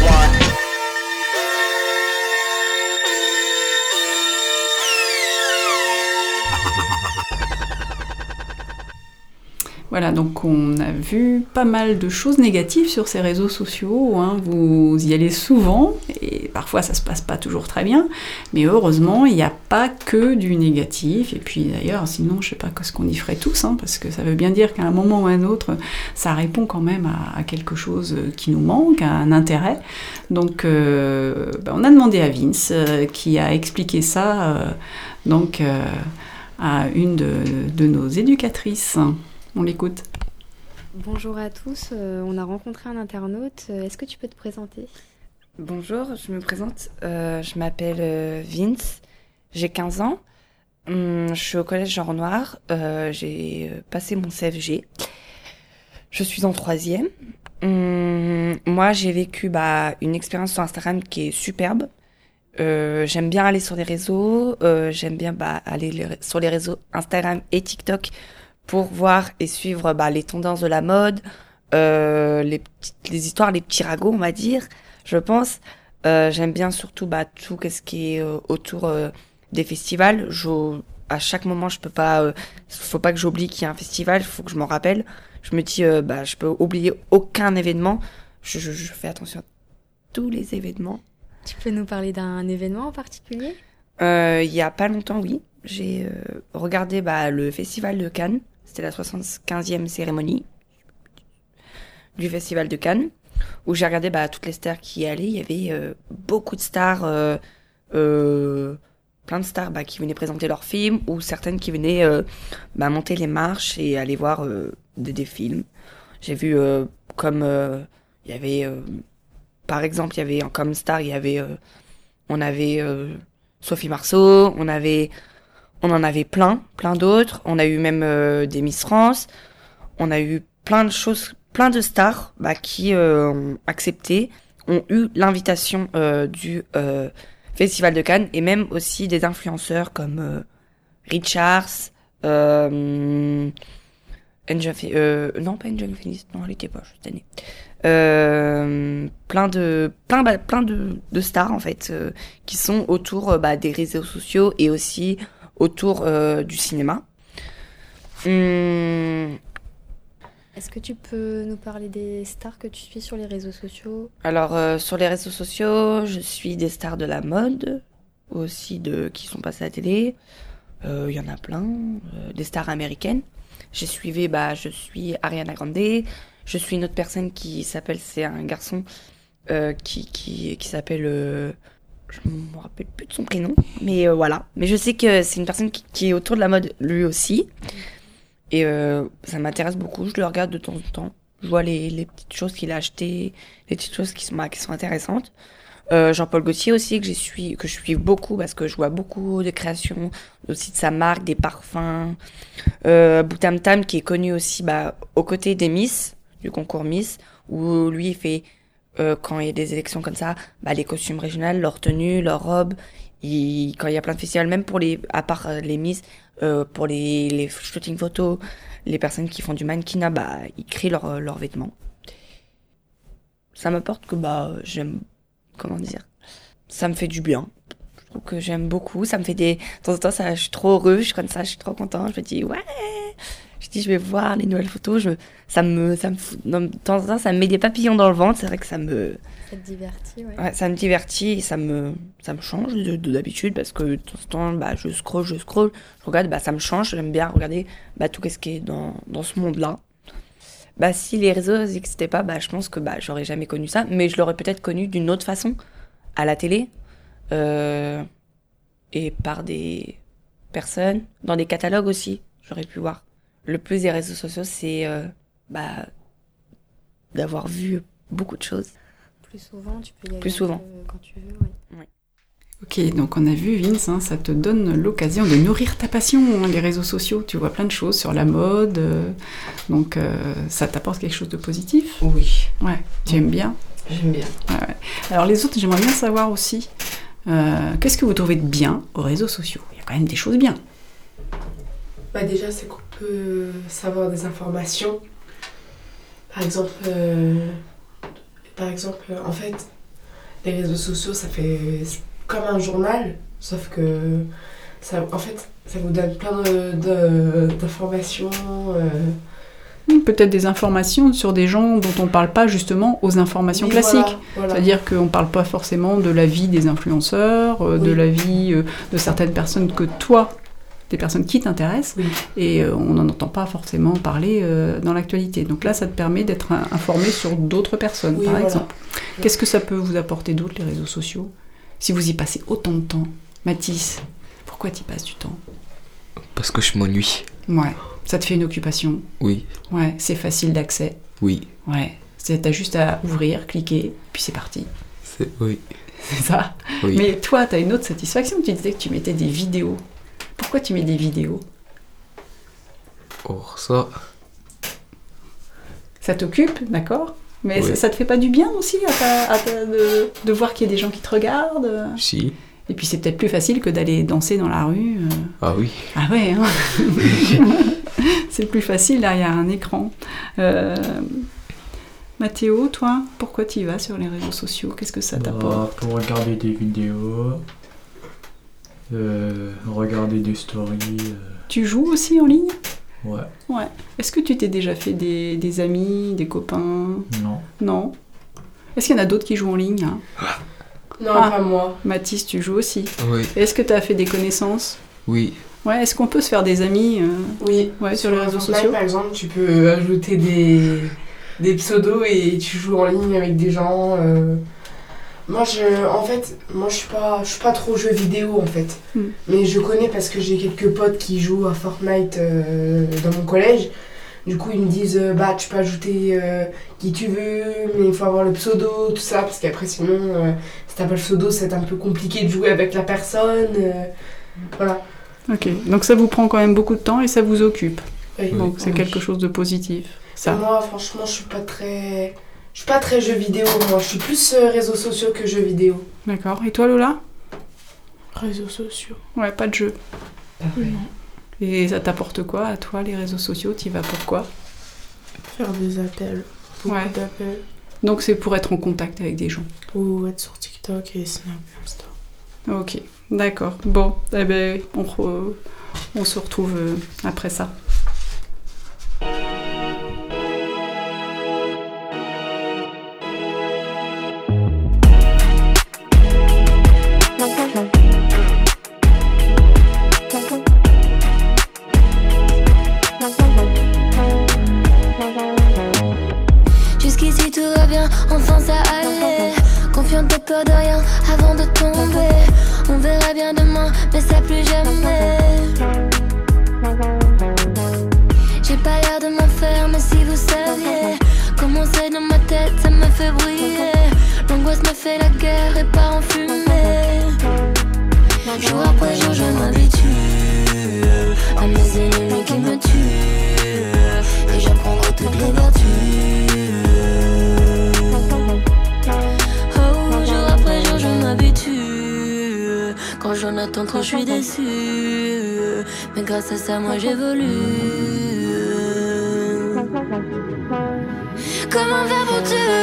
Voilà, donc on a vu pas mal de choses négatives sur ces réseaux sociaux. hein. Vous y allez souvent parfois ça se passe pas toujours très bien, mais heureusement il n'y a pas que du négatif. Et puis d'ailleurs, sinon je sais pas ce qu'on y ferait tous, hein, parce que ça veut bien dire qu'à un moment ou à un autre, ça répond quand même à, quelque chose qui nous manque, à un intérêt. Donc euh, ben, on a demandé à Vince euh, qui a expliqué ça euh, donc à une de, nos éducatrices. On l'écoute. Bonjour à tous, on a rencontré un internaute. Est-ce que tu peux te présenter? Bonjour, je me présente. Euh, je m'appelle euh, Vince. J'ai 15 ans. Hum, je suis au collège Genre Noir. Euh, j'ai passé mon CFG. Je suis en troisième. Hum, moi, j'ai vécu bah, une expérience sur Instagram qui est superbe. J'aime bien aller sur les réseaux. j'aime bien bah, aller sur les réseaux Instagram et TikTok pour voir et suivre bah, les tendances de la mode, les histoires, les petits ragots, on va dire, je pense. Euh, J'aime bien surtout bah, tout ce qui est euh, autour euh, des festivals. Je, à chaque moment, je peux pas, euh, faut pas que j'oublie qu'il y a un festival, faut que je m'en rappelle. Je me dis, bah, je peux oublier aucun événement. Je, je, je fais attention à tous les événements. Tu peux nous parler d'un événement en particulier? Il y a pas longtemps, oui, j'ai regardé bah, le festival de Cannes. C'était la 75e cérémonie du festival de Cannes, où j'ai regardé bah, toutes les stars qui y allaient. Il y avait euh, beaucoup de stars, euh, euh, plein de stars bah, qui venaient présenter leurs films, ou certaines qui venaient bah, monter les marches et aller voir des, des films. J'ai vu comme il y avait, par exemple, il y avait comme star, il y avait, on avait Sophie Marceau, on avait, on en avait plein, plein d'autres. On a eu même des Miss France. On a eu plein de choses, plein de stars bah, qui euh, ont accepté, ont eu l'invitation euh, du euh, Festival de Cannes et même aussi des influenceurs comme Richards, euh, non pas Angel non elle était pas cette année. Euh, plein de plein bah, plein de, stars en fait qui sont autour bah, des réseaux sociaux et aussi autour du cinéma. Hum, Est-ce que tu peux nous parler des stars que tu suis sur les réseaux sociaux? Alors euh, sur les réseaux sociaux, je suis des stars de la mode, aussi de qui sont passées à la télé. Euh, Il y en a plein, euh, des stars américaines. J'ai suivi, bah, je suis Ariana Grande. Je suis une autre personne qui s'appelle, c'est un garçon qui qui qui s'appelle, je me rappelle plus de son prénom, mais voilà. Mais je sais que c'est une personne qui est autour de la mode lui aussi. Et euh, ça m'intéresse beaucoup. Je le regarde de temps en temps. Je vois les, les petites choses qu'il a achetées, les petites choses qui sont, bah, qui sont intéressantes. Euh, Jean-Paul Gaultier aussi que j'ai suis que je suis beaucoup parce que je vois beaucoup de créations aussi de sa marque des parfums euh, Boutam Tam qui est connu aussi bah, aux côtés des Miss du concours Miss où lui il fait euh, quand il y a des élections comme ça bah, les costumes régionaux leurs tenues leurs robes il, quand il y a plein de festivals même pour les à part euh, les Miss euh, pour les, les shooting photos les personnes qui font du mannequinat bah ils créent leurs leurs vêtements. Ça m'apporte que bah j'aime comment dire ça me fait du bien. Je trouve que j'aime beaucoup. Ça me fait des de temps en temps je suis trop heureux je suis comme ça je suis trop content je me dis ouais je dis je vais voir les nouvelles photos je ça me ça me de temps en temps ça me met des papillons dans le ventre c'est vrai que ça me Ça te divertit, ouais. Ouais, ça me divertit et ça me, ça me change de de d'habitude parce que de temps en temps, bah, je scroll, je scroll, je regarde, bah, ça me change. J'aime bien regarder bah, tout ce qui est dans, dans ce monde-là. Bah, si les réseaux n'existaient pas, bah, je pense que bah, j'aurais jamais connu ça, mais je l'aurais peut-être connu d'une autre façon, à la télé, euh, et par des personnes, dans des catalogues aussi, j'aurais pu voir. Le plus des réseaux sociaux, c'est euh, bah, d'avoir vu beaucoup de choses. Plus souvent, tu peux y aller Plus souvent. peu quand tu veux. ouais. Ok, donc on a vu Vince, hein, ça te donne l'occasion de nourrir ta passion, hein, les réseaux sociaux. Tu vois plein de choses sur la mode, euh, donc euh, ça t'apporte quelque chose de positif? Oui. Ouais, tu aimes bien? J'aime bien. Ouais, ouais. Alors les autres, j'aimerais bien savoir aussi, euh, qu'est-ce que vous trouvez de bien aux réseaux sociaux? Il y a quand même des choses bien. Bah déjà, c'est peut savoir des informations. Par exemple, euh, par exemple, en fait, les réseaux sociaux, ça fait comme un journal, sauf que ça, en fait, ça vous donne plein d'informations. euh, Peut-être des informations sur des gens dont on ne parle pas justement aux informations Oui, classiques. voilà, voilà. C'est-à-dire qu'on ne parle pas forcément de la vie des influenceurs, euh, de la vie de certaines personnes que toi, des personnes qui t'intéressent, et euh, on n'en entend pas forcément parler euh, dans l'actualité. Donc là, ça te permet d'être informé sur d'autres personnes, Oui, par voilà. exemple. Qu'est-ce que ça peut vous apporter d'autre, les réseaux sociaux? Si vous y passez autant de temps, Mathis, pourquoi tu y passes du temps? Parce que je m'ennuie. Ouais, ça te fait une occupation? Oui, Ouais, c'est facile d'accès? oui, Ouais, c'est t'as juste à ouvrir, cliquer, puis c'est parti. C'est- Oui. C'est ça? Oui. Mais toi, tu as une autre satisfaction. Tu disais que tu mettais des vidéos. Pourquoi tu mets des vidéos Oh, ça. Ça t'occupe, d'accord Mais Oui. ça, ça te fait pas du bien aussi à ta- à ta- de, de voir qu'il y a des gens qui te regardent euh Si. Et puis c'est peut-être plus facile que d'aller danser dans la rue. euh. Ah oui. Ah ouais, hein c'est plus facile derrière un écran. Euh, Mathéo, toi, pourquoi tu y vas sur les réseaux sociaux? Qu'est-ce que ça t'apporte? Bah, pour regarder des vidéos, euh, regarder des stories. euh, Tu joues aussi en ligne? Ouais, Ouais. Est-ce que tu t'es déjà fait des, des amis, des copains? Non. Non. Est-ce qu'il y en a d'autres qui jouent en ligne hein? Non, Ah. pas moi. Mathis, tu joues aussi Oui. Est-ce que tu as fait des connaissances? Oui. Ouais, est-ce qu'on peut se faire des amis euh, Oui. ouais, sur les réseaux Fortnite, sociaux? par exemple, tu peux ajouter des, des pseudos et tu joues en ligne avec des gens. euh. Moi, je, en fait, moi, je suis pas, je suis pas trop jeux vidéo en fait. Hmm. Mais je connais parce que j'ai quelques potes qui jouent à Fortnite euh, dans mon collège. Du coup, ils me disent, euh, bah, tu peux ajouter euh, qui tu veux, mais il faut avoir le pseudo, tout ça, parce qu'après, sinon, euh, si t'as pas le pseudo, c'est un peu compliqué de jouer avec la personne. euh, voilà. Ok, donc ça vous prend quand même beaucoup de temps et ça vous occupe. Oui. Donc c'est Oui. quelque chose de positif. Ça. Moi, franchement, je suis pas très. Je suis pas très jeux vidéo, moi. Je suis plus euh, réseaux sociaux que jeux vidéo. D'accord. Et toi, Lola? Réseaux sociaux. Ouais, pas de jeu. Et ça t'apporte quoi à toi, les réseaux sociaux? Tu y vas pourquoi Faire des appels. Beaucoup Ouais. d'appels. Donc c'est pour être en contact avec des gens. Ou être sur TikTok et Snap et Insta. Ok, d'accord. Bon, eh ben, on, re- on se retrouve euh, après ça. Grâce à ça, moi j'évolue. Comment faire pour tuer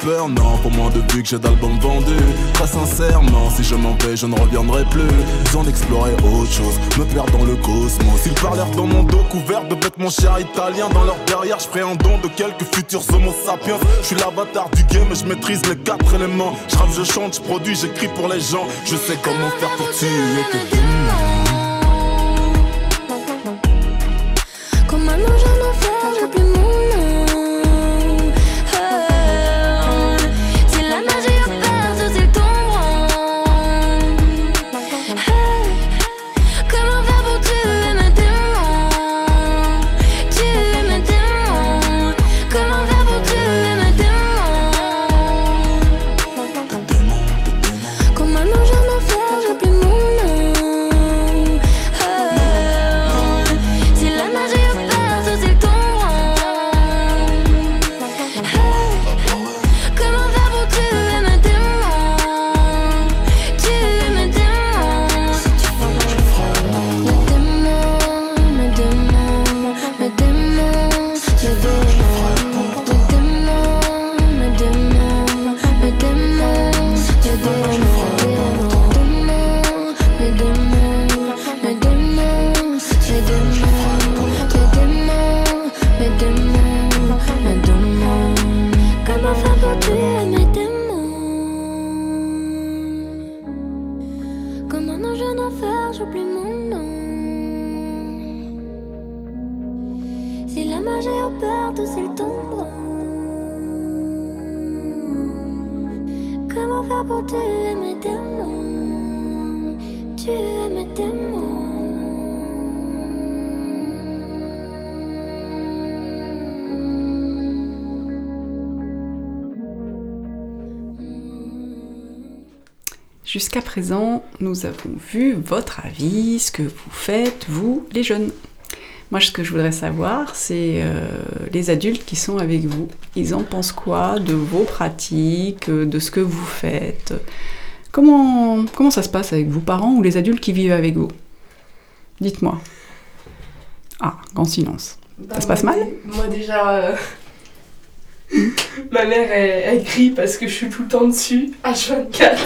Rappeur, non, pour moins de que j'ai d'albums vendus. Très sincèrement, si je m'en vais, je ne reviendrai plus. Besoin d'explorer autre chose, me perdre dans le cosmos. Ils parlèrent dans mon dos, couvert de vêtements chers italiens Dans leur derrière, je ferai un don de quelques futurs homo sapiens. Je suis l'avatar du game, je maîtrise les quatre éléments. Je je chante, je produis, j'écris pour les gens. Je sais comment faire pour tuer tes Quand présent, nous avons vu votre avis, ce que vous faites, vous, les jeunes. Moi, ce que je voudrais savoir, c'est euh, les adultes qui sont avec vous. Ils en pensent quoi de vos pratiques, euh, de ce que vous faites? Comment, comment ça se passe avec vos parents ou les adultes qui vivent avec vous? Dites-moi. Ah, grand silence. ça se passe mal? Moi déjà, euh, ma mère elle, elle crie parce que je suis tout le temps dessus, H24.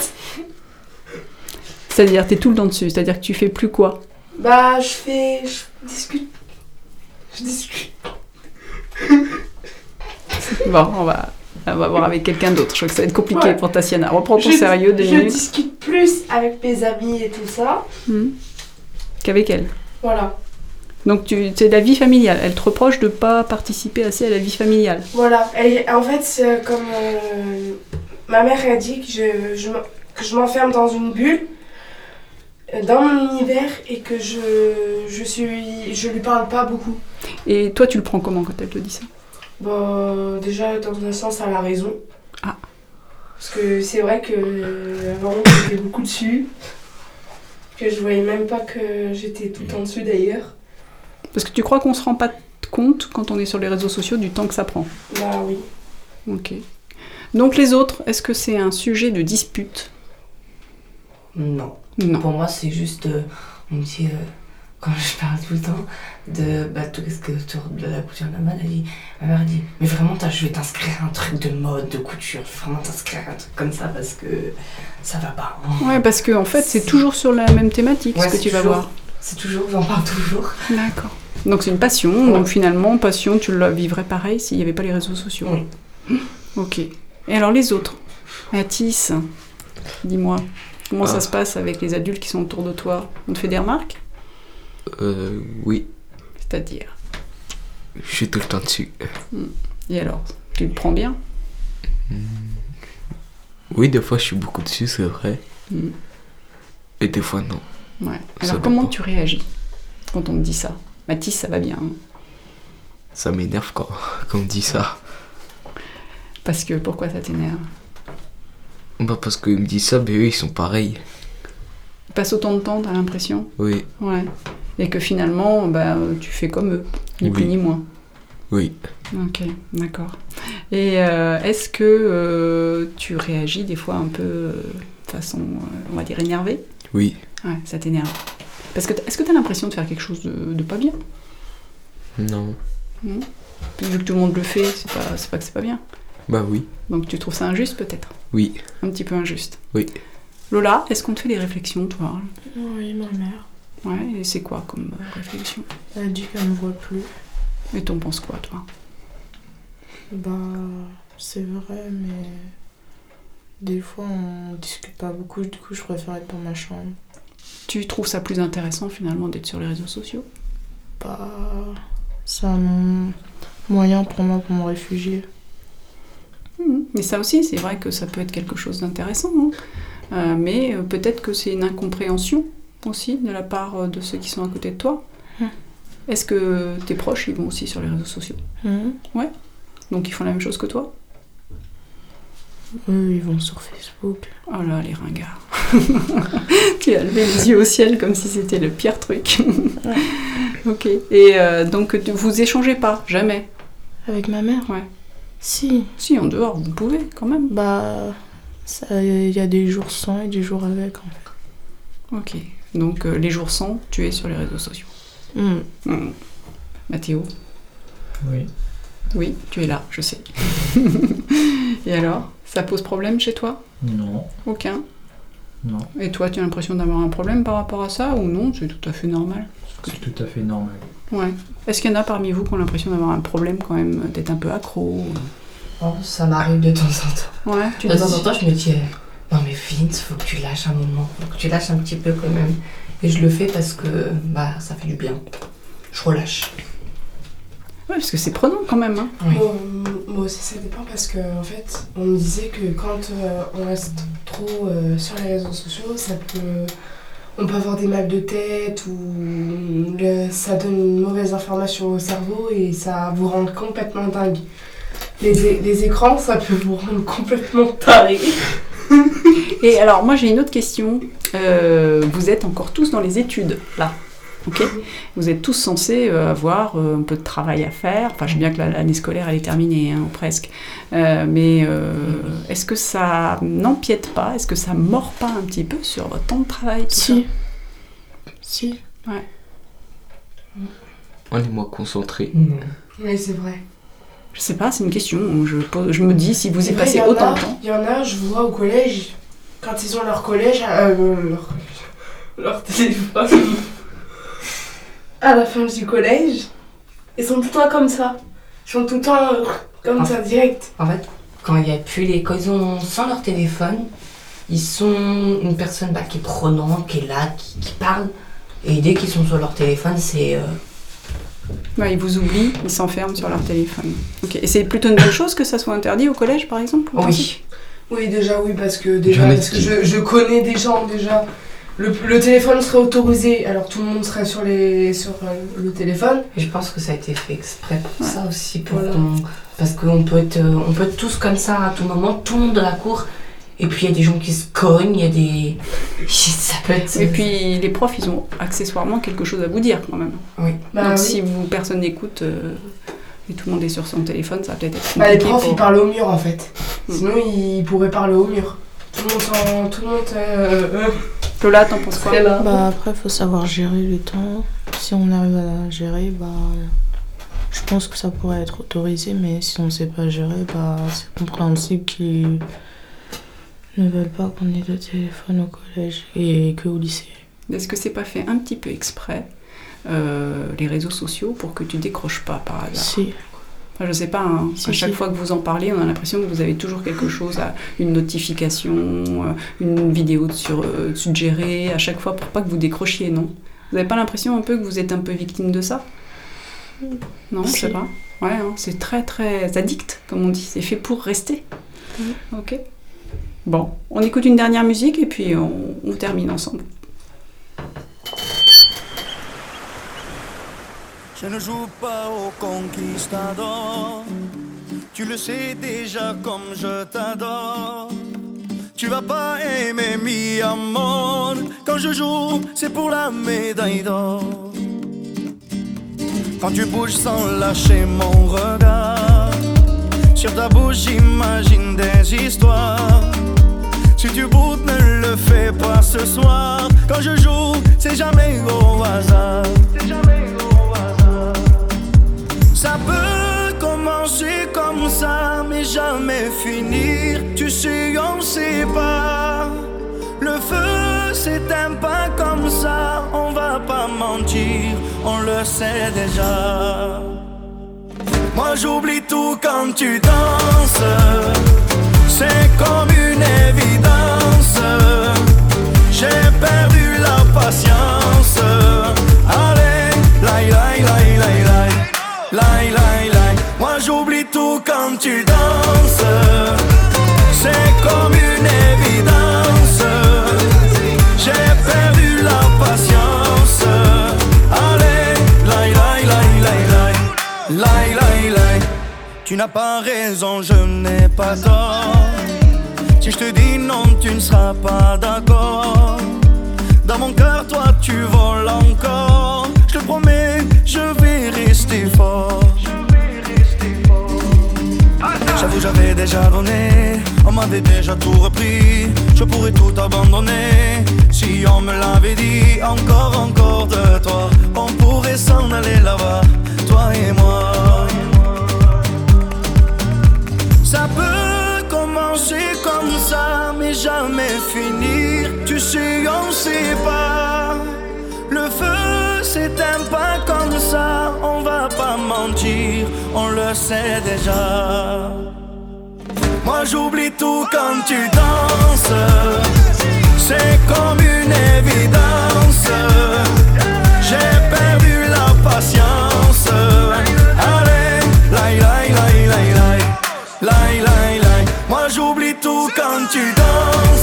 C'est-à-dire, t'es tout le temps dessus, c'est-à-dire que tu fais plus quoi Bah je fais, je discute, je discute. Bon, on va, on va voir avec quelqu'un d'autre. Je crois que ça va être compliqué Ouais. pour Tatiana. Reprends ton Je- sérieux deux Je minutes. discute plus avec mes amis et tout ça. Hmm. Qu'avec elle. Voilà. Donc tu, c'est la vie familiale. Elle te reproche de pas participer assez à la vie familiale. Voilà. En fait, c'est comme euh, ma mère a dit que je, que je m'enferme dans une bulle, dans mon univers, et que je, je suis, je lui parle pas beaucoup. Et toi, tu le prends comment quand elle te dit ça? Bon, déjà, dans un sens, elle a raison. Ah. Parce que c'est vrai que euh, avant, j'étais beaucoup dessus. Que je voyais même pas que j'étais tout en dessus d'ailleurs. Parce que tu crois qu'on se rend pas compte quand on est sur les réseaux sociaux du temps que ça prend? Bah oui. Ok. Donc les autres, est-ce que c'est un sujet de dispute? Non. Non. Pour moi, c'est juste. euh, on me dit, euh, quand je parle tout le temps de bah, tout ce qui est autour de la couture de la mode, elle dit, ma mère dit, mais vraiment, je vais t'inscrire à un truc de mode, de couture, je vais vraiment t'inscrire à un truc comme ça parce que ça va pas. hein. Ouais, parce que en fait, c'est toujours sur la même thématique Ouais, ce que tu vas toujours- voir. C'est toujours, j'en parle toujours. D'accord. Donc c'est une passion. Donc finalement, passion, tu la vivrais pareil s'il n'y avait pas les réseaux sociaux. Ok. Et alors les autres? Mathis, dis-moi, comment ça Ah. se passe avec les adultes qui sont autour de toi? On te fait des remarques? Euh, oui, C'est-à-dire? Je suis tout le temps dessus. Hmm. Et alors Tu le prends bien? Oui, des fois je suis beaucoup dessus, c'est vrai. Hmm. Et des fois non. Ouais. Alors comment tu réagis quand on te dit ça? Mathis, ça va bien. hein? Ça m'énerve quand, quand on me dit ça. Parce que pourquoi ça t'énerve? Bah parce qu'ils me disent ça, mais eux ils sont pareils. Ils passent autant de temps, t'as l'impression Oui, Ouais. Et que finalement, bah, tu fais comme eux, ni Oui. plus ni moins. oui. Ok, d'accord. Et euh, est-ce que euh, tu réagis des fois un peu euh, de façon, on va dire, énervée? Oui. Ouais, ça t'énerve. Parce que est-ce que tu as l'impression de faire quelque chose de, de pas bien? Non. Non? Puis vu que tout le monde le fait, c'est pas, c'est pas que c'est pas bien. Bah oui. Donc tu trouves ça injuste peut-être? Oui. Un petit peu injuste. Oui. Lola, est-ce qu'on te fait des réflexions, toi? Oui, ma mère. Ouais, et c'est quoi comme euh, réflexion? Elle dit qu'elle me voit plus. Et t'en penses quoi, toi? Bah, c'est vrai, mais des fois on discute pas beaucoup, du coup je préfère être dans ma chambre. Tu trouves ça plus intéressant finalement d'être sur les réseaux sociaux? Bah, c'est un moyen pour moi pour me réfugier. Mhm. Mais ça aussi, c'est vrai que ça peut être quelque chose d'intéressant. hein. Euh, mais euh, peut-être que c'est une incompréhension aussi de la part euh, de ceux qui sont à côté de toi. Mhm. Est-ce que tes proches, ils vont aussi sur les réseaux sociaux? Mhm. Ouais. Donc ils font la même chose que toi? Eux, ils vont sur Facebook. Oh là, les ringards. tu as levé les yeux au ciel comme si c'était le pire truc. ok. Et euh, donc vous échangez pas, jamais? Avec ma mère? Ouais. Si. Si, en dehors, vous pouvez quand même. Bah, il y a des jours sans et des jours avec en fait. Ok. Donc euh, les jours sans, tu es sur les réseaux sociaux. Mhm. Hmm. Mathéo Oui. Oui, tu es là, je sais. Et alors Ça pose problème chez toi? Non. Aucun? Non. Et toi, tu as l'impression d'avoir un problème par rapport à ça ou non? C'est tout à fait normal C'est tout à fait normal. Ouais. Est-ce qu'il y en a parmi vous qui ont l'impression d'avoir un problème quand même, d'être un peu accro Oh, ça m'arrive de temps en temps. Ouais, tu de te temps en temps, je me dis, euh, non mais Vince, faut que tu lâches un moment, faut que tu lâches un petit peu quand même. Et je le fais parce que bah, ça fait du bien. Je relâche. Ouais, parce que c'est prenant quand même. Hein. Moi, moi aussi, ça dépend parce que en fait, on me disait que quand euh, on reste trop euh, sur les réseaux sociaux, ça peut, on peut avoir des mal de tête ou ça donne une mauvaise information au cerveau et ça vous rend complètement dingue. Les écrans, ça peut vous rendre complètement taré. Et alors, moi, j'ai une autre question. Euh, vous êtes encore tous dans les études, là? Ok Vous êtes tous censés euh, avoir euh, un peu de travail à faire. Enfin, je sais bien que la- l'année scolaire, elle est terminée, hein, presque. Euh, mais euh, est-ce que ça n'empiète pas? Est-ce que ça mord pas un petit peu sur votre temps de travail tout Si. ça? Si. Ouais. On est moins concentré. Oui, c'est vrai. Je sais pas, c'est une question. Je, pose- je me dis, si vous y vrai, passez il y en autant a- de temps. Il y en a, je vois au collège, quand ils ont leur collège, euh, leur, leur téléphone, à la fin du collège, ils sont tout le temps comme ça. Ils sont tout le temps euh, comme ça, direct. En fait, quand il y a plus les, quand ils ont sans leur téléphone, ils sont une personne bah, qui est prenante, qui est là, qui, qui parle. Et dès qu'ils sont sur leur téléphone, c'est euh, Ouais, ils vous oublient, ils s'enferment sur leur téléphone. Ok. Et c'est plutôt une bonne chose que ça soit interdit au collège, par exemple pensez Oui, déjà, oui, parce que déjà, parce que je connais des gens déjà. Le, le téléphone serait autorisé, alors tout le monde serait sur, les, sur euh, le téléphone. Et je pense que ça a été fait exprès pour ça aussi, pour Voilà. qu'on- parce qu'on peut être, euh, on peut être tous comme ça à tout moment, tout le monde dans la cour. Et puis il y a des gens qui se cognent, il y a des, ça peut être. Et puis les profs, ils ont accessoirement quelque chose à vous dire quand même. Oui. Bah Donc oui. si vous, personne n'écoute euh, et tout le monde est sur son téléphone, ça va peut-être être Bah, les profs, pour- ils parlent au mur en fait. Sinon, ils pourraient parler au mur. Tout le monde Tout le monde. euh, euh, Lola, t'en penses quoi. Bah après, faut savoir gérer le temps. Si on arrive à la gérer, bah je pense que ça pourrait être autorisé, mais si on ne sait pas gérer, bah c'est compréhensible qu'ils ne veulent pas qu'on ait de téléphone au collège et que au lycée. Est-ce que c'est pas fait un petit peu exprès euh, les réseaux sociaux pour que tu décroches pas par hasard? Si. Enfin, je sais pas, hein. Si, à chaque si. fois que vous en parlez, on a l'impression que vous avez toujours quelque chose, à, une notification, euh, une vidéo de sur, euh, suggérée, à chaque fois pour pas que vous décrochiez, non? Vous n'avez pas l'impression un peu que vous êtes un peu victime de ça? Non, je sais Si. pas. Ouais, hein, c'est très très addict, comme on dit. C'est fait pour rester. Ok. Bon, on écoute une dernière musique et puis on, on termine ensemble. Je ne joue pas au conquistador. Tu le sais déjà comme je t'adore. Tu vas pas aimer mi amor. Quand je joue, c'est pour la médaille d'or. Quand tu bouges sans lâcher mon regard. Sur ta bouche, j'imagine des histoires. Si tu boutes, ne le fais pas ce soir. Quand je joue, c'est jamais au hasard. C'est jamais au hasard. Ça peut commencer comme ça, mais jamais finir. Tu sais, on sait pas. Le feu s'éteint pas comme ça, on va pas mentir, on le sait déjà. Moi j'oublie tout quand tu danses, c'est comme une évidence. Line, line, line. Moi j'oublie tout quand tu danses. C'est comme une évidence. J'ai perdu la patience. Allez, line, line, line, line, line. Line. Tu n'as pas raison, je n'ai pas tort. Si je te dis non, tu ne seras pas d'accord. Dans mon cœur, toi, tu voles encore. Je te promets je vais rester fort. J'avoue, j'avais déjà donné. On m'avait déjà tout repris. Je pourrais tout abandonner. Si on me l'avait dit, encore, encore de toi. On pourrait s'en aller là-bas, toi et moi. Ça peut commencer comme ça, mais jamais finir. Tu sais, on sait pas. Le feu s'éteint pas comme ça, on va pas mentir, on le sait déjà. Moi j'oublie tout quand tu danses. C'est comme une évidence. J'ai perdu la patience. Allez, laï, laï, laï. Moi j'oublie tout quand tu danses.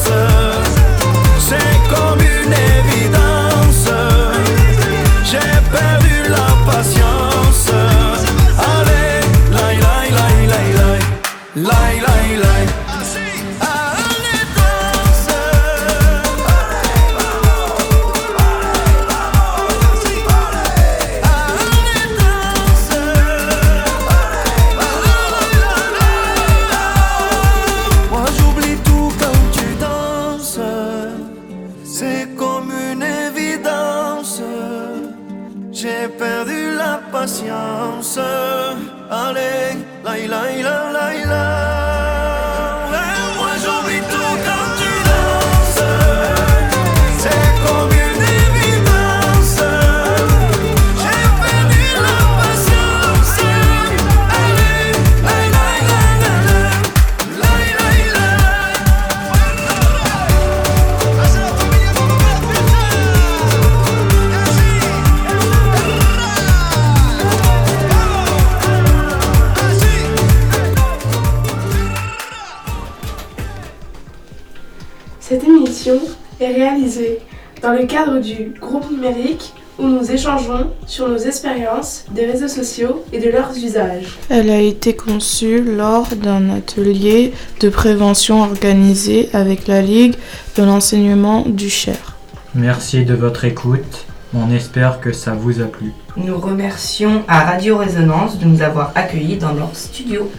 Échangeons sur nos expériences des réseaux sociaux et de leurs usages. Elle a été conçue lors d'un atelier de prévention organisé avec la Ligue de l'enseignement du Cher. Merci de votre écoute. On espère que ça vous a plu. Nous remercions à Radio Résonance de nous avoir accueillis dans leur studio.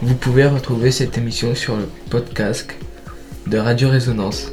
Vous pouvez retrouver cette émission sur le podcast de Radio Résonance.